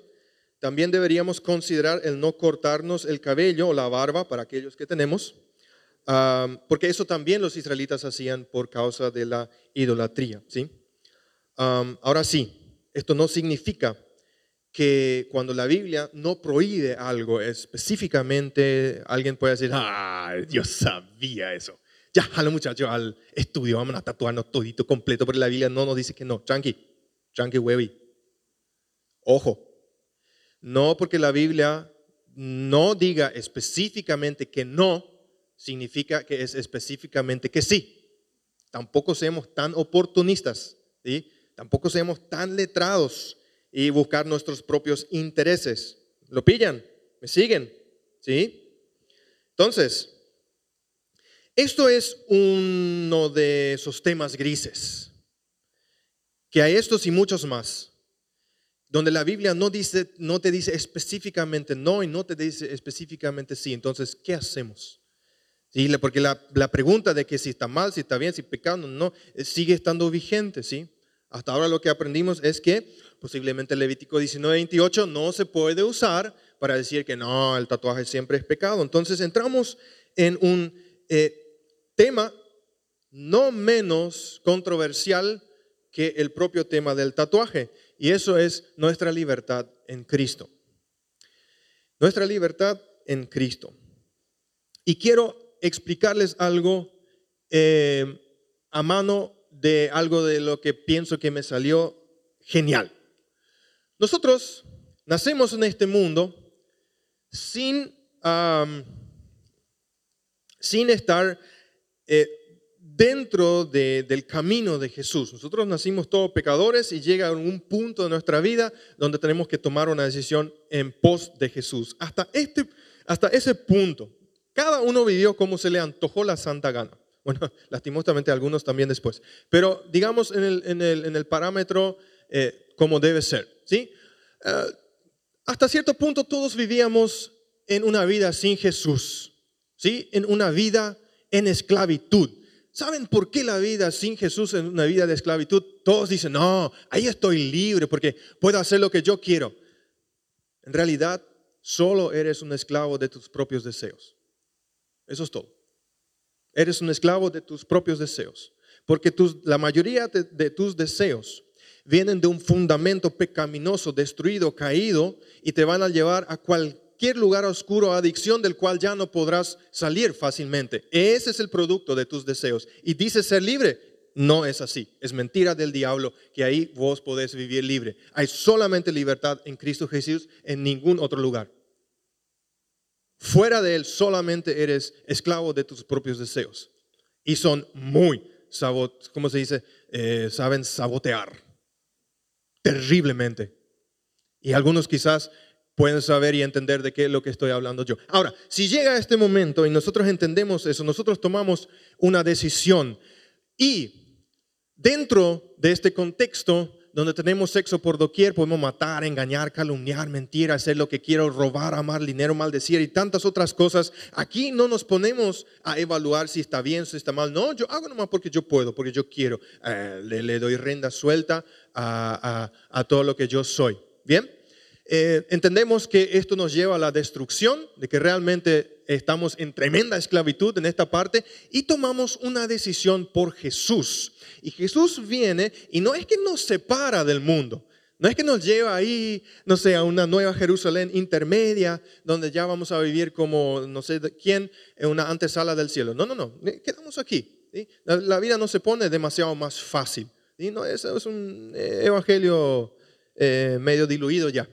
también deberíamos considerar el no cortarnos el cabello o la barba para aquellos que tenemos, porque eso también los israelitas hacían por causa de la idolatría. ¿sí? ahora sí, esto no significa que cuando la Biblia no prohíbe algo específicamente, alguien puede decir, ah, yo sabía eso. Ya, a los muchachos al estudio, vamos a tatuarnos todito completo, pero la Biblia no nos dice que no. Tranqui, tranqui, huevi. Ojo, no porque la Biblia no diga específicamente que no, significa que es específicamente que sí. Tampoco seamos tan oportunistas, ¿sí? tampoco seamos tan letrados y buscar nuestros propios intereses. ¿Lo pillan? ¿Me siguen? ¿Sí? Entonces, esto es uno de esos temas grises, que hay estos y muchos más, donde la Biblia no, dice, no te dice específicamente no y no te dice específicamente sí. Entonces, ¿qué hacemos? Porque la, pregunta de que si está mal, si está bien, si pecando, no, eh, sigue estando vigente, ¿sí? Hasta ahora lo que aprendimos es que posiblemente Levítico 19:28 no se puede usar para decir que no, el tatuaje siempre es pecado. Entonces entramos en un eh, tema no menos controversial que el propio tema del tatuaje, y eso es nuestra libertad en Cristo. Nuestra libertad en Cristo. Y quiero explicarles algo eh, a mano de algo de lo que pienso que me salió genial. Nosotros nacemos en este mundo sin, sin estar eh, dentro del camino de Jesús. Nosotros nacimos todos pecadores y llega un punto de nuestra vida donde tenemos que tomar una decisión en pos de Jesús. Hasta, este, hasta ese punto, cada uno vivió como se le antojó la santa gana. Bueno, lastimosamente algunos también después. Pero digamos en el, en el, en el parámetro eh, como debe ser. ¿sí? Eh, hasta cierto punto todos vivíamos en una vida sin Jesús, ¿sí? en una vida en esclavitud. ¿Saben por qué la vida sin Jesús es una vida de esclavitud? Todos dicen, no, ahí estoy libre porque puedo hacer lo que yo quiero. En realidad, solo eres un esclavo de tus propios deseos. Eso es todo. Eres un esclavo de tus propios deseos. Porque la mayoría de, tus deseos vienen de un fundamento pecaminoso, destruido, caído, y te van a llevar a cualquier lugar oscuro, adicción del cual ya no podrás salir fácilmente. Ese es el producto de tus deseos. Y dices ser libre. No es así. Es mentira del diablo que ahí vos podés vivir libre. Hay solamente libertad en Cristo Jesús, en ningún otro lugar. Fuera de Él solamente eres esclavo de tus propios deseos. Y son muy, ¿cómo se dice? Eh, saben sabotear terriblemente. Y algunos quizás pueden saber y entender de qué es lo que estoy hablando yo. Ahora, si llega este momento y nosotros entendemos eso, nosotros tomamos una decisión y dentro de este contexto donde tenemos sexo por doquier, podemos matar, engañar, calumniar, mentir, hacer lo que quiero, robar, amar, dinero, maldecir y tantas otras cosas. Aquí no nos ponemos a evaluar si está bien, si está mal. No, yo hago nomás porque yo puedo, porque yo quiero. Eh, le, doy renda suelta a, todo lo que yo soy. ¿Bien? Eh, entendemos que esto nos lleva a la destrucción, de que realmente estamos en tremenda esclavitud en esta parte y tomamos una decisión por Jesús. Y Jesús viene y no es que nos separa del mundo, no es que nos lleva ahí, no sé, a una nueva Jerusalén intermedia, donde ya vamos a vivir como, no sé quién, en una antesala del cielo. No, no, no, quedamos aquí. La, vida no se pone demasiado más fácil. ¿sí? No, es, es un eh, evangelio eh, medio diluido ya.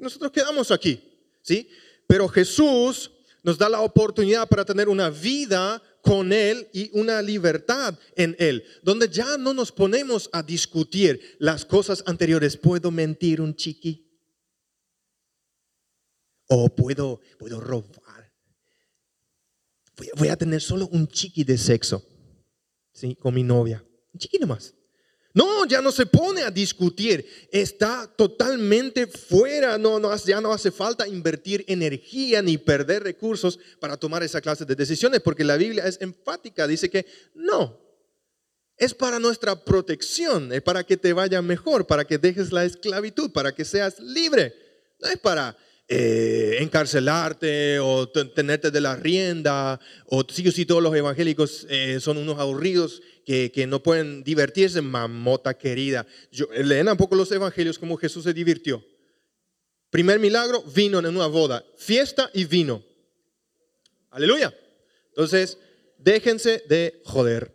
Nosotros quedamos aquí. ¿sí? Pero Jesús nos da la oportunidad para tener una vida con Él y una libertad en Él, donde ya no nos ponemos a discutir las cosas anteriores. ¿Puedo mentir un chiqui? ¿O puedo, puedo robar? Voy, a tener solo un chiqui de sexo, ¿sí? Con mi novia. Un chiqui nomás. No, ya no se pone a discutir, está totalmente fuera, no, no, ya no hace falta invertir energía ni perder recursos para tomar esa clase de decisiones, porque la Biblia es enfática, dice que no, es para nuestra protección, es para que te vaya mejor, para que dejes la esclavitud, para que seas libre, no es para eh, encarcelarte o tenerte de la rienda, o sí o sí todos los evangélicos eh, son unos aburridos que, no pueden divertirse, mamota querida. Yo, leen un poco los evangelios como Jesús se divirtió. Primer milagro, vino en una boda, fiesta y vino. Aleluya. Entonces, déjense de joder.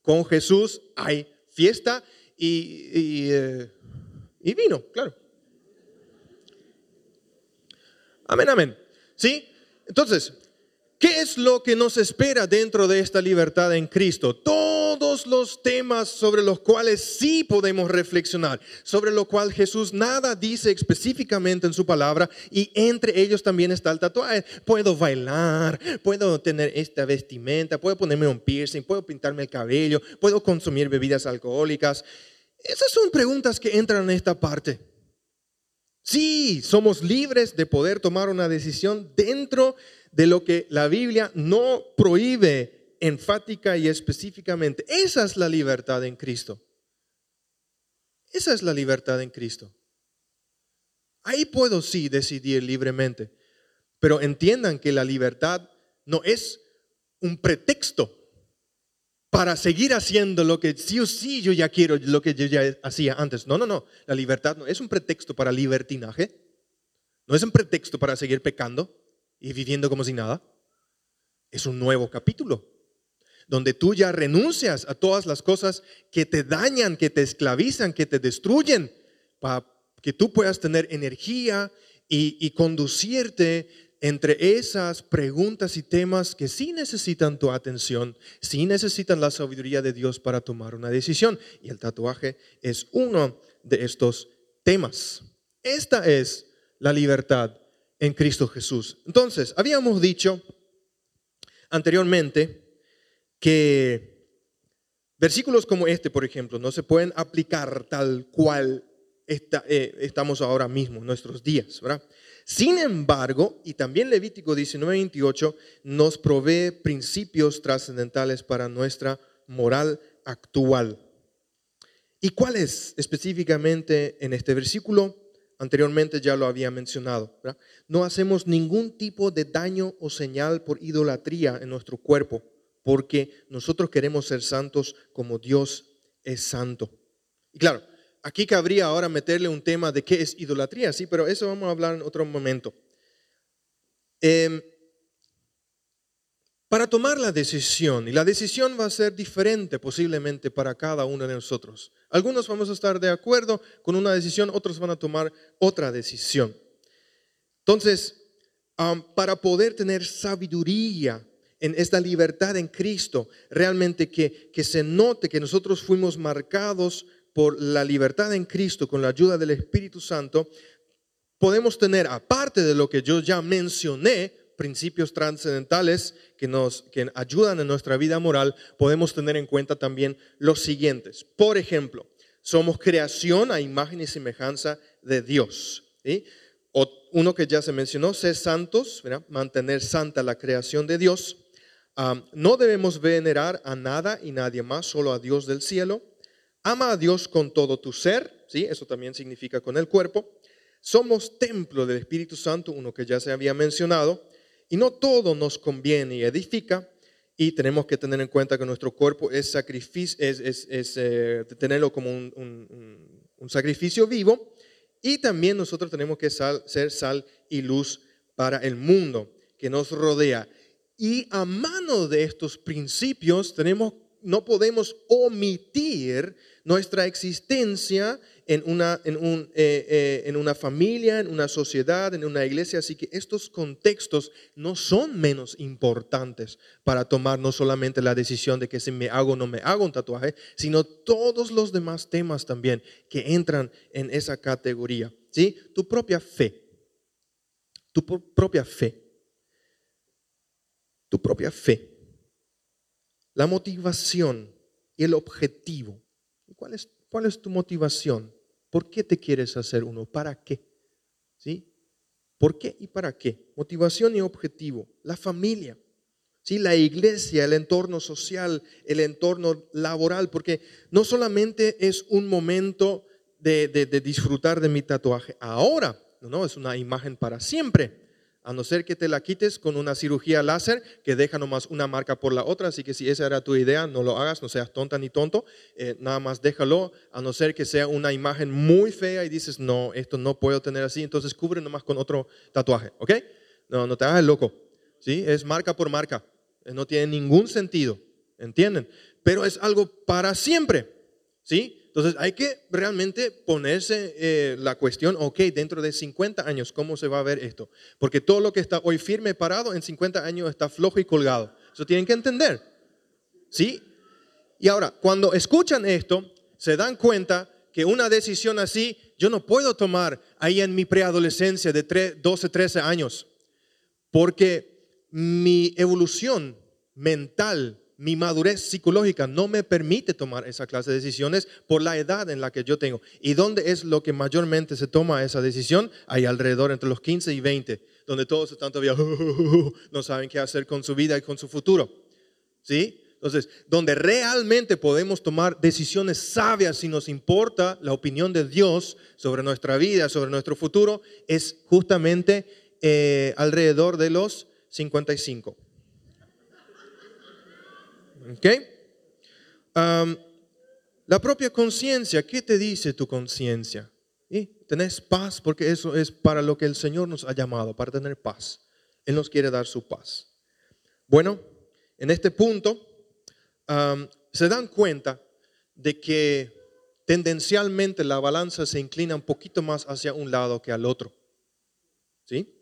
Con Jesús hay fiesta y, y, eh, y vino, claro. Amén, amén. ¿Sí? Entonces, ¿Qué es lo que nos espera dentro de esta libertad en Cristo? Todos los temas sobre los cuales sí podemos reflexionar, sobre lo cual Jesús nada dice específicamente en su palabra y entre ellos también está el tatuaje. Puedo bailar, puedo tener esta vestimenta, puedo ponerme un piercing, puedo pintarme el cabello, puedo consumir bebidas alcohólicas. Esas son preguntas que entran en esta parte. Sí, somos libres de poder tomar una decisión dentro de lo que la Biblia no prohíbe enfática y específicamente. Esa es la libertad en Cristo. Esa es la libertad en Cristo. Ahí puedo sí decidir libremente, pero entiendan que la libertad no es un pretexto para seguir haciendo lo que sí o sí yo ya quiero, lo que yo ya hacía antes. No, no, no. La libertad no es un pretexto para libertinaje. No es un pretexto para seguir pecando y viviendo como si nada. Es un nuevo capítulo, donde tú ya renuncias a todas las cosas que te dañan, que te esclavizan, que te destruyen, para que tú puedas tener energía y, conducirte entre esas preguntas y temas que sí necesitan tu atención, sí necesitan la sabiduría de Dios para tomar una decisión. Y el tatuaje es uno de estos temas. Esta es la libertad en Cristo Jesús. Entonces, habíamos dicho anteriormente que versículos como este, por ejemplo, no se pueden aplicar tal cual eh, estamos ahora mismo, nuestros días, ¿verdad? Sin embargo, y también Levítico 19:28 nos provee principios trascendentales para nuestra moral actual. ¿Y cuál es específicamente en este versículo? Anteriormente ya lo había mencionado. No hacemos ningún tipo de daño o señal por idolatría en nuestro cuerpo, porque nosotros queremos ser santos como Dios es santo. Y claro, aquí cabría ahora meterle un tema de qué es idolatría, sí, pero eso vamos a hablar en otro momento. Em, para tomar la decisión, y la decisión va a ser diferente posiblemente para cada uno de nosotros. Algunos vamos a estar de acuerdo con una decisión, otros van a tomar otra decisión. Entonces, para poder tener sabiduría en esta libertad en Cristo, realmente que, que se note que nosotros fuimos marcados por la libertad en Cristo con la ayuda del Espíritu Santo, podemos tener, aparte de lo que yo ya mencioné, principios trascendentales que nos que ayudan en nuestra vida moral, podemos tener en cuenta también los siguientes. Por ejemplo, somos creación a imagen y semejanza de Dios. O uno que ya se mencionó, ser santos, mantener santa la creación de Dios. no debemos venerar a nada y nadie más, solo a Dios del cielo. Ama a Dios con todo tu ser, ¿sí? eso también significa con el cuerpo. Somos templo del Espíritu Santo, uno que ya se había mencionado. Y no todo nos conviene y edifica, y tenemos que tener en cuenta que nuestro cuerpo es sacrificio, es, eh, tenerlo como un, sacrificio vivo, y también nosotros tenemos que ser sal y luz para el mundo que nos rodea. Y a mano de estos principios tenemos, no podemos omitir nuestra existencia en una, en, un, eh, eh, en una familia, en una sociedad, en una iglesia. Así que estos contextos no son menos importantes para tomar no solamente la decisión de que si me hago o no me hago un tatuaje, sino todos los demás temas también que entran en esa categoría. ¿sí? Tu propia fe. Tu propia fe. Tu propia fe. La motivación y el objetivo. ¿Cuál es, cuál es tu motivación? ¿Por qué te quieres hacer uno? ¿Para qué? ¿Sí? ¿Por qué y para qué? Motivación y objetivo. La familia. ¿Sí? La iglesia, el entorno social, el entorno laboral, porque no solamente es un momento de, disfrutar de mi tatuaje ahora, no, es una imagen para siempre a no ser que te la quites con una cirugía láser que deja nomás una marca por la otra, así que si esa era tu idea, no lo hagas, no seas tonta ni tonto, eh, nada más déjalo, a no ser que sea una imagen muy fea y dices, no, esto no puedo tener así, entonces cubre nomás con otro tatuaje, ¿ok? No, no te hagas loco, ¿sí? Es marca por marca, eh, no tiene ningún sentido, ¿entienden? Pero es algo para siempre, ¿sí? Entonces hay que realmente ponerse eh, la cuestión, ok, dentro de 50 años, ¿cómo se va a ver esto? Porque todo lo que está hoy firme, parado, en 50 años está flojo y colgado. Eso tienen que entender. ¿Sí? Y ahora, cuando escuchan esto, se dan cuenta que una decisión así yo no puedo tomar ahí en mi preadolescencia de 12, 13 años, porque mi evolución mental mi madurez psicológica no me permite tomar esa clase de decisiones por la edad en la que yo tengo. ¿Y dónde es lo que mayormente se toma esa decisión? Hay alrededor entre los 15 y 20, donde todos están todavía, no saben qué hacer con su vida y con su futuro. ¿Sí? Entonces, donde realmente podemos tomar decisiones sabias si nos importa la opinión de Dios sobre nuestra vida, sobre nuestro futuro, es justamente eh, alrededor de los 55. ¿Ok? la propia conciencia, ¿qué te dice tu conciencia? ¿Y? Tenés paz porque eso es para lo que el Señor nos ha llamado, para tener paz. Él nos quiere dar su paz. Bueno, en este punto se dan cuenta de que tendencialmente la balanza se inclina un poquito más hacia un lado que al otro. ¿Sí?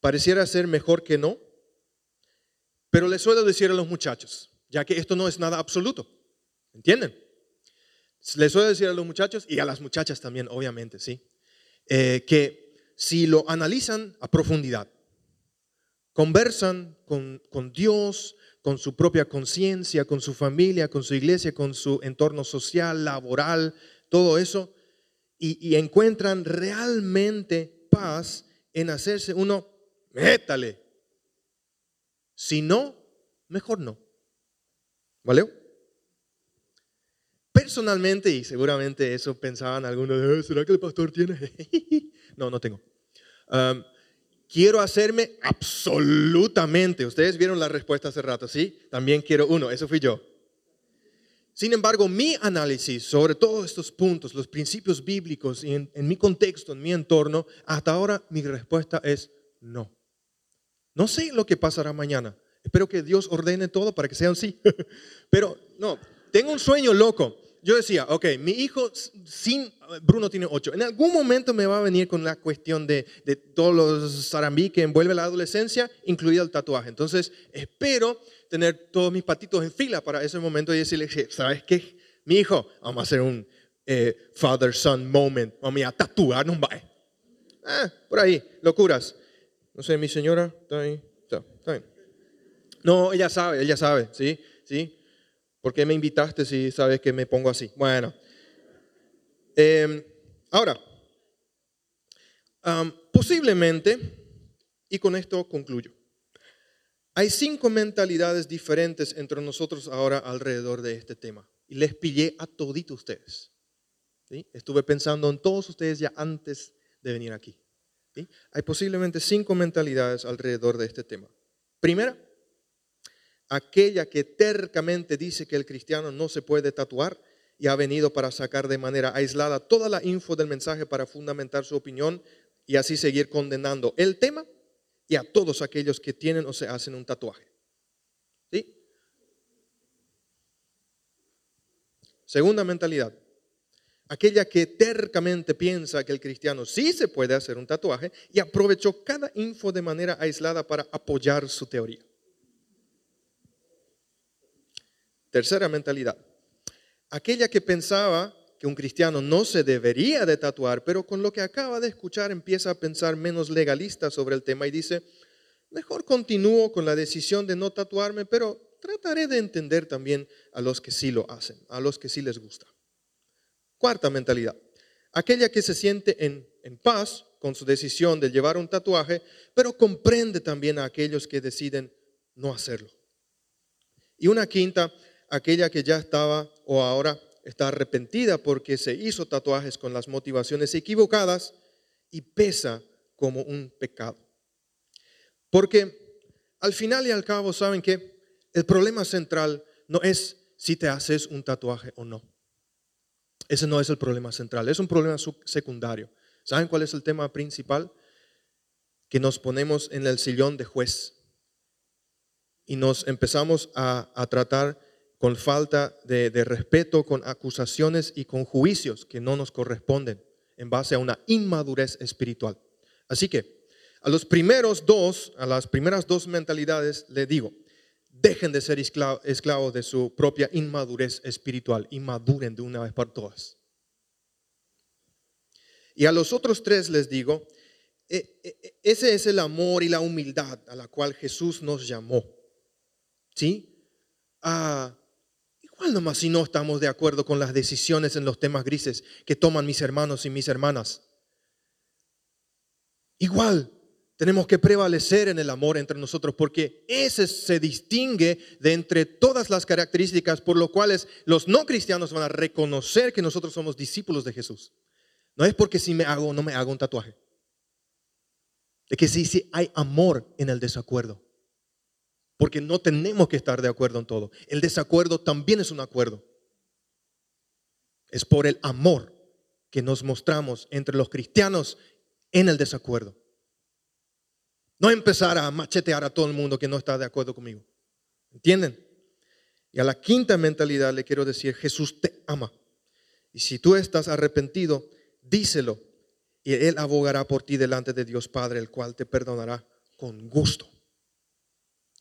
pareciera ser mejor que no, pero les suelo decir a los muchachos, ya que esto no es nada absoluto, ¿entienden? Les suelo decir a los muchachos y a las muchachas también, obviamente, ¿sí? Eh, que si lo analizan a profundidad, conversan con, Dios, con su propia conciencia, con su familia, con su iglesia, con su entorno social, laboral, todo eso, y encuentran realmente paz en hacerse uno, métale, si no, mejor no. ¿Vale? Personalmente, y seguramente eso pensaban algunos, eh, ¿será que el pastor tiene? no, no tengo. quiero hacerme absolutamente. Ustedes vieron la respuesta hace rato, ¿sí? También quiero uno, eso fui yo. Sin embargo, mi análisis sobre todos estos puntos, los principios bíblicos y en mi contexto, en mi entorno, hasta ahora mi respuesta es no. No sé lo que pasará mañana. Espero que Dios ordene todo para que sea así. Pero no, tengo un sueño loco. Yo decía, ok, mi hijo sin, Bruno tiene ocho, en algún momento me va a venir con la cuestión de, de todos los zarambí que envuelve la adolescencia, incluido el tatuaje. Entonces, espero tener todos mis patitos en fila para ese momento y decirle, ¿sabes qué? Mi hijo, vamos a hacer un eh, father-son moment, vamos a tatuarnos, va. Ah, por ahí, locuras. No sé, mi señora está ahí. Bien. No, ella sabe, ella sabe, ¿sí? ¿Sí? ¿Por qué me invitaste si sabes que me pongo así? Bueno. Em, ahora, posiblemente, y con esto concluyo, hay cinco mentalidades diferentes entre nosotros ahora alrededor de este tema. Y les pillé a todito ustedes. Estuve pensando en todos ustedes ya antes de venir aquí. Hay posiblemente cinco mentalidades alrededor de este tema. Primera, aquella que tercamente dice que el cristiano no se puede tatuar y ha venido para sacar de manera aislada toda la info del mensaje para fundamentar su opinión y así seguir condenando el tema y a todos aquellos que tienen o se hacen un tatuaje. Segunda mentalidad, aquella que tercamente piensa que el cristiano sí se puede hacer un tatuaje y aprovechó cada info de manera aislada para apoyar su teoría. Tercera mentalidad, aquella que pensaba que un cristiano no se debería de tatuar, pero con lo que acaba de escuchar empieza a pensar menos legalista sobre el tema y dice, mejor continúo con la decisión de no tatuarme, pero trataré de entender también a los que sí lo hacen, a los que sí les gusta. Cuarta mentalidad, aquella que se siente en, en paz con su decisión de llevar un tatuaje, pero comprende también a aquellos que deciden no hacerlo. Y una quinta, aquella que ya estaba o ahora está arrepentida porque se hizo tatuajes con las motivaciones equivocadas y pesa como un pecado. Porque al final y al cabo, ¿saben que El problema central no es si te haces un tatuaje o no. Ese no es el problema central, es un problema secundario. ¿Saben cuál es el tema principal? Que nos ponemos en el sillón de juez y nos empezamos a, tratar con falta de, respeto, con acusaciones y con juicios que no nos corresponden en base a una inmadurez espiritual. Así que a los primeros dos, a las primeras dos mentalidades le digo, dejen de ser esclavos de su propia inmadurez espiritual y maduren de una vez por todas. Y a los otros tres les digo, e, e, e, ese es el amor y la humildad a la cual Jesús nos llamó. ¿Sí? A Igual nomás si no estamos de acuerdo con las decisiones en los temas grises que toman mis hermanos y mis hermanas. Igual tenemos que prevalecer en el amor entre nosotros porque ese se distingue de entre todas las características por lo cuales los no cristianos van a reconocer que nosotros somos discípulos de Jesús. No es porque si me hago o no me hago un tatuaje. Es que sí, sí hay amor en el desacuerdo porque no tenemos que estar de acuerdo en todo. El desacuerdo también es un acuerdo. Es por el amor que nos mostramos entre los cristianos en el desacuerdo. No empezar a machetear a todo el mundo que no está de acuerdo conmigo. ¿Entienden? Y a la quinta mentalidad le quiero decir, Jesús te ama. Y si tú estás arrepentido, díselo. Y Él abogará por ti delante de Dios Padre, el cual te perdonará con gusto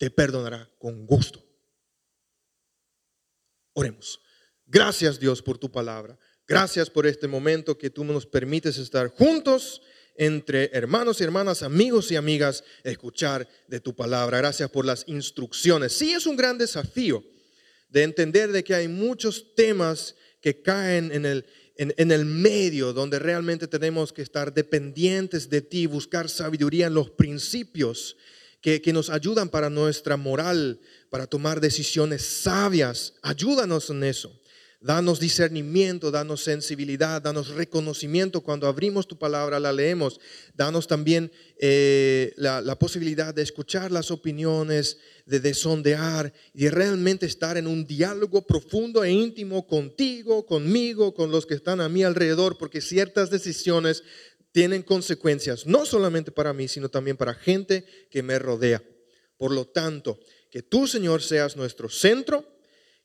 te perdonará con gusto. Oremos. Gracias Dios por tu palabra. Gracias por este momento que tú nos permites estar juntos entre hermanos y hermanas, amigos y amigas, escuchar de tu palabra. Gracias por las instrucciones. Sí es un gran desafío de entender de que hay muchos temas que caen en el, en, el medio donde realmente tenemos que estar dependientes de ti, buscar sabiduría en los principios que, nos ayudan para nuestra moral, para tomar decisiones sabias. Ayúdanos en eso. Danos discernimiento, danos sensibilidad, danos reconocimiento cuando abrimos tu palabra, la leemos. Danos también eh, la, posibilidad de escuchar las opiniones, de, de sondear y de realmente estar en un diálogo profundo e íntimo contigo, conmigo, con los que están a mi alrededor, porque ciertas decisiones tienen consecuencias, no solamente para mí, sino también para gente que me rodea. Por lo tanto, que tú, Señor, seas nuestro centro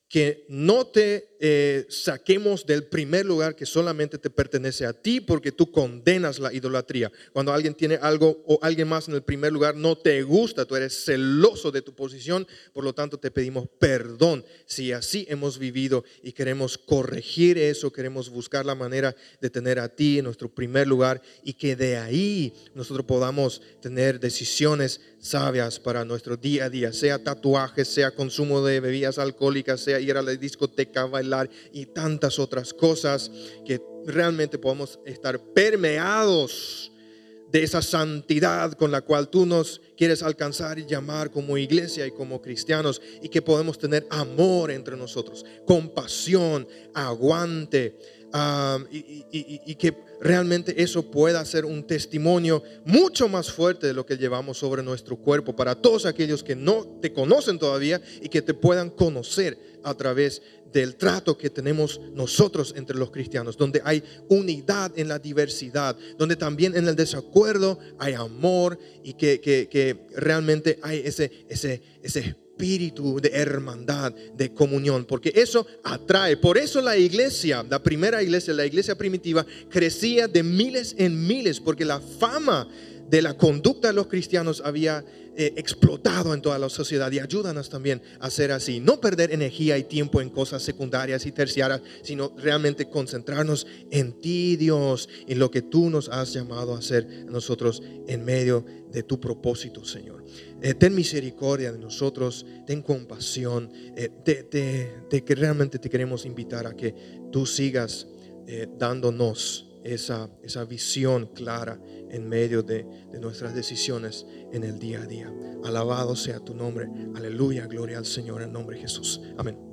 que no te eh, saquemos del primer lugar que solamente te pertenece a ti porque tú condenas la idolatría. Cuando alguien tiene algo o alguien más en el primer lugar no te gusta, tú eres celoso de tu posición, por lo tanto te pedimos perdón si así hemos vivido y queremos corregir eso, queremos buscar la manera de tener a ti en nuestro primer lugar y que de ahí nosotros podamos tener decisiones sabias para nuestro día a día, sea tatuajes, sea consumo de bebidas alcohólicas, sea ir a la discoteca, bailar y tantas otras cosas que realmente podemos estar permeados de esa santidad con la cual tú nos quieres alcanzar y llamar como iglesia y como cristianos y que podemos tener amor entre nosotros, compasión, aguante y, que realmente eso pueda ser un testimonio mucho más fuerte de lo que llevamos sobre nuestro cuerpo para todos aquellos que no te conocen todavía y que te puedan conocer a través del trato que tenemos nosotros entre los cristianos, donde hay unidad en la diversidad, donde también en el desacuerdo hay amor y que, realmente hay ese, ese, ese espíritu de hermandad, de comunión, porque eso atrae. Por eso la iglesia, la primera iglesia, la iglesia primitiva, crecía de miles en miles, porque la fama de la conducta de los cristianos había eh, explotado en toda la sociedad y ayúdanos también a ser así. No perder energía y tiempo en cosas secundarias y terciarias, sino realmente concentrarnos en ti, Dios, en lo que tú nos has llamado a hacer nosotros en medio de tu propósito, Señor. Eh, ten misericordia de nosotros, ten compasión, eh, de, que realmente te queremos invitar a que tú sigas dándonos esa, esa visión clara en medio de, de, nuestras decisiones en el día a día. Alabado sea tu nombre. Aleluya, gloria al Señor en nombre de Jesús. Amén.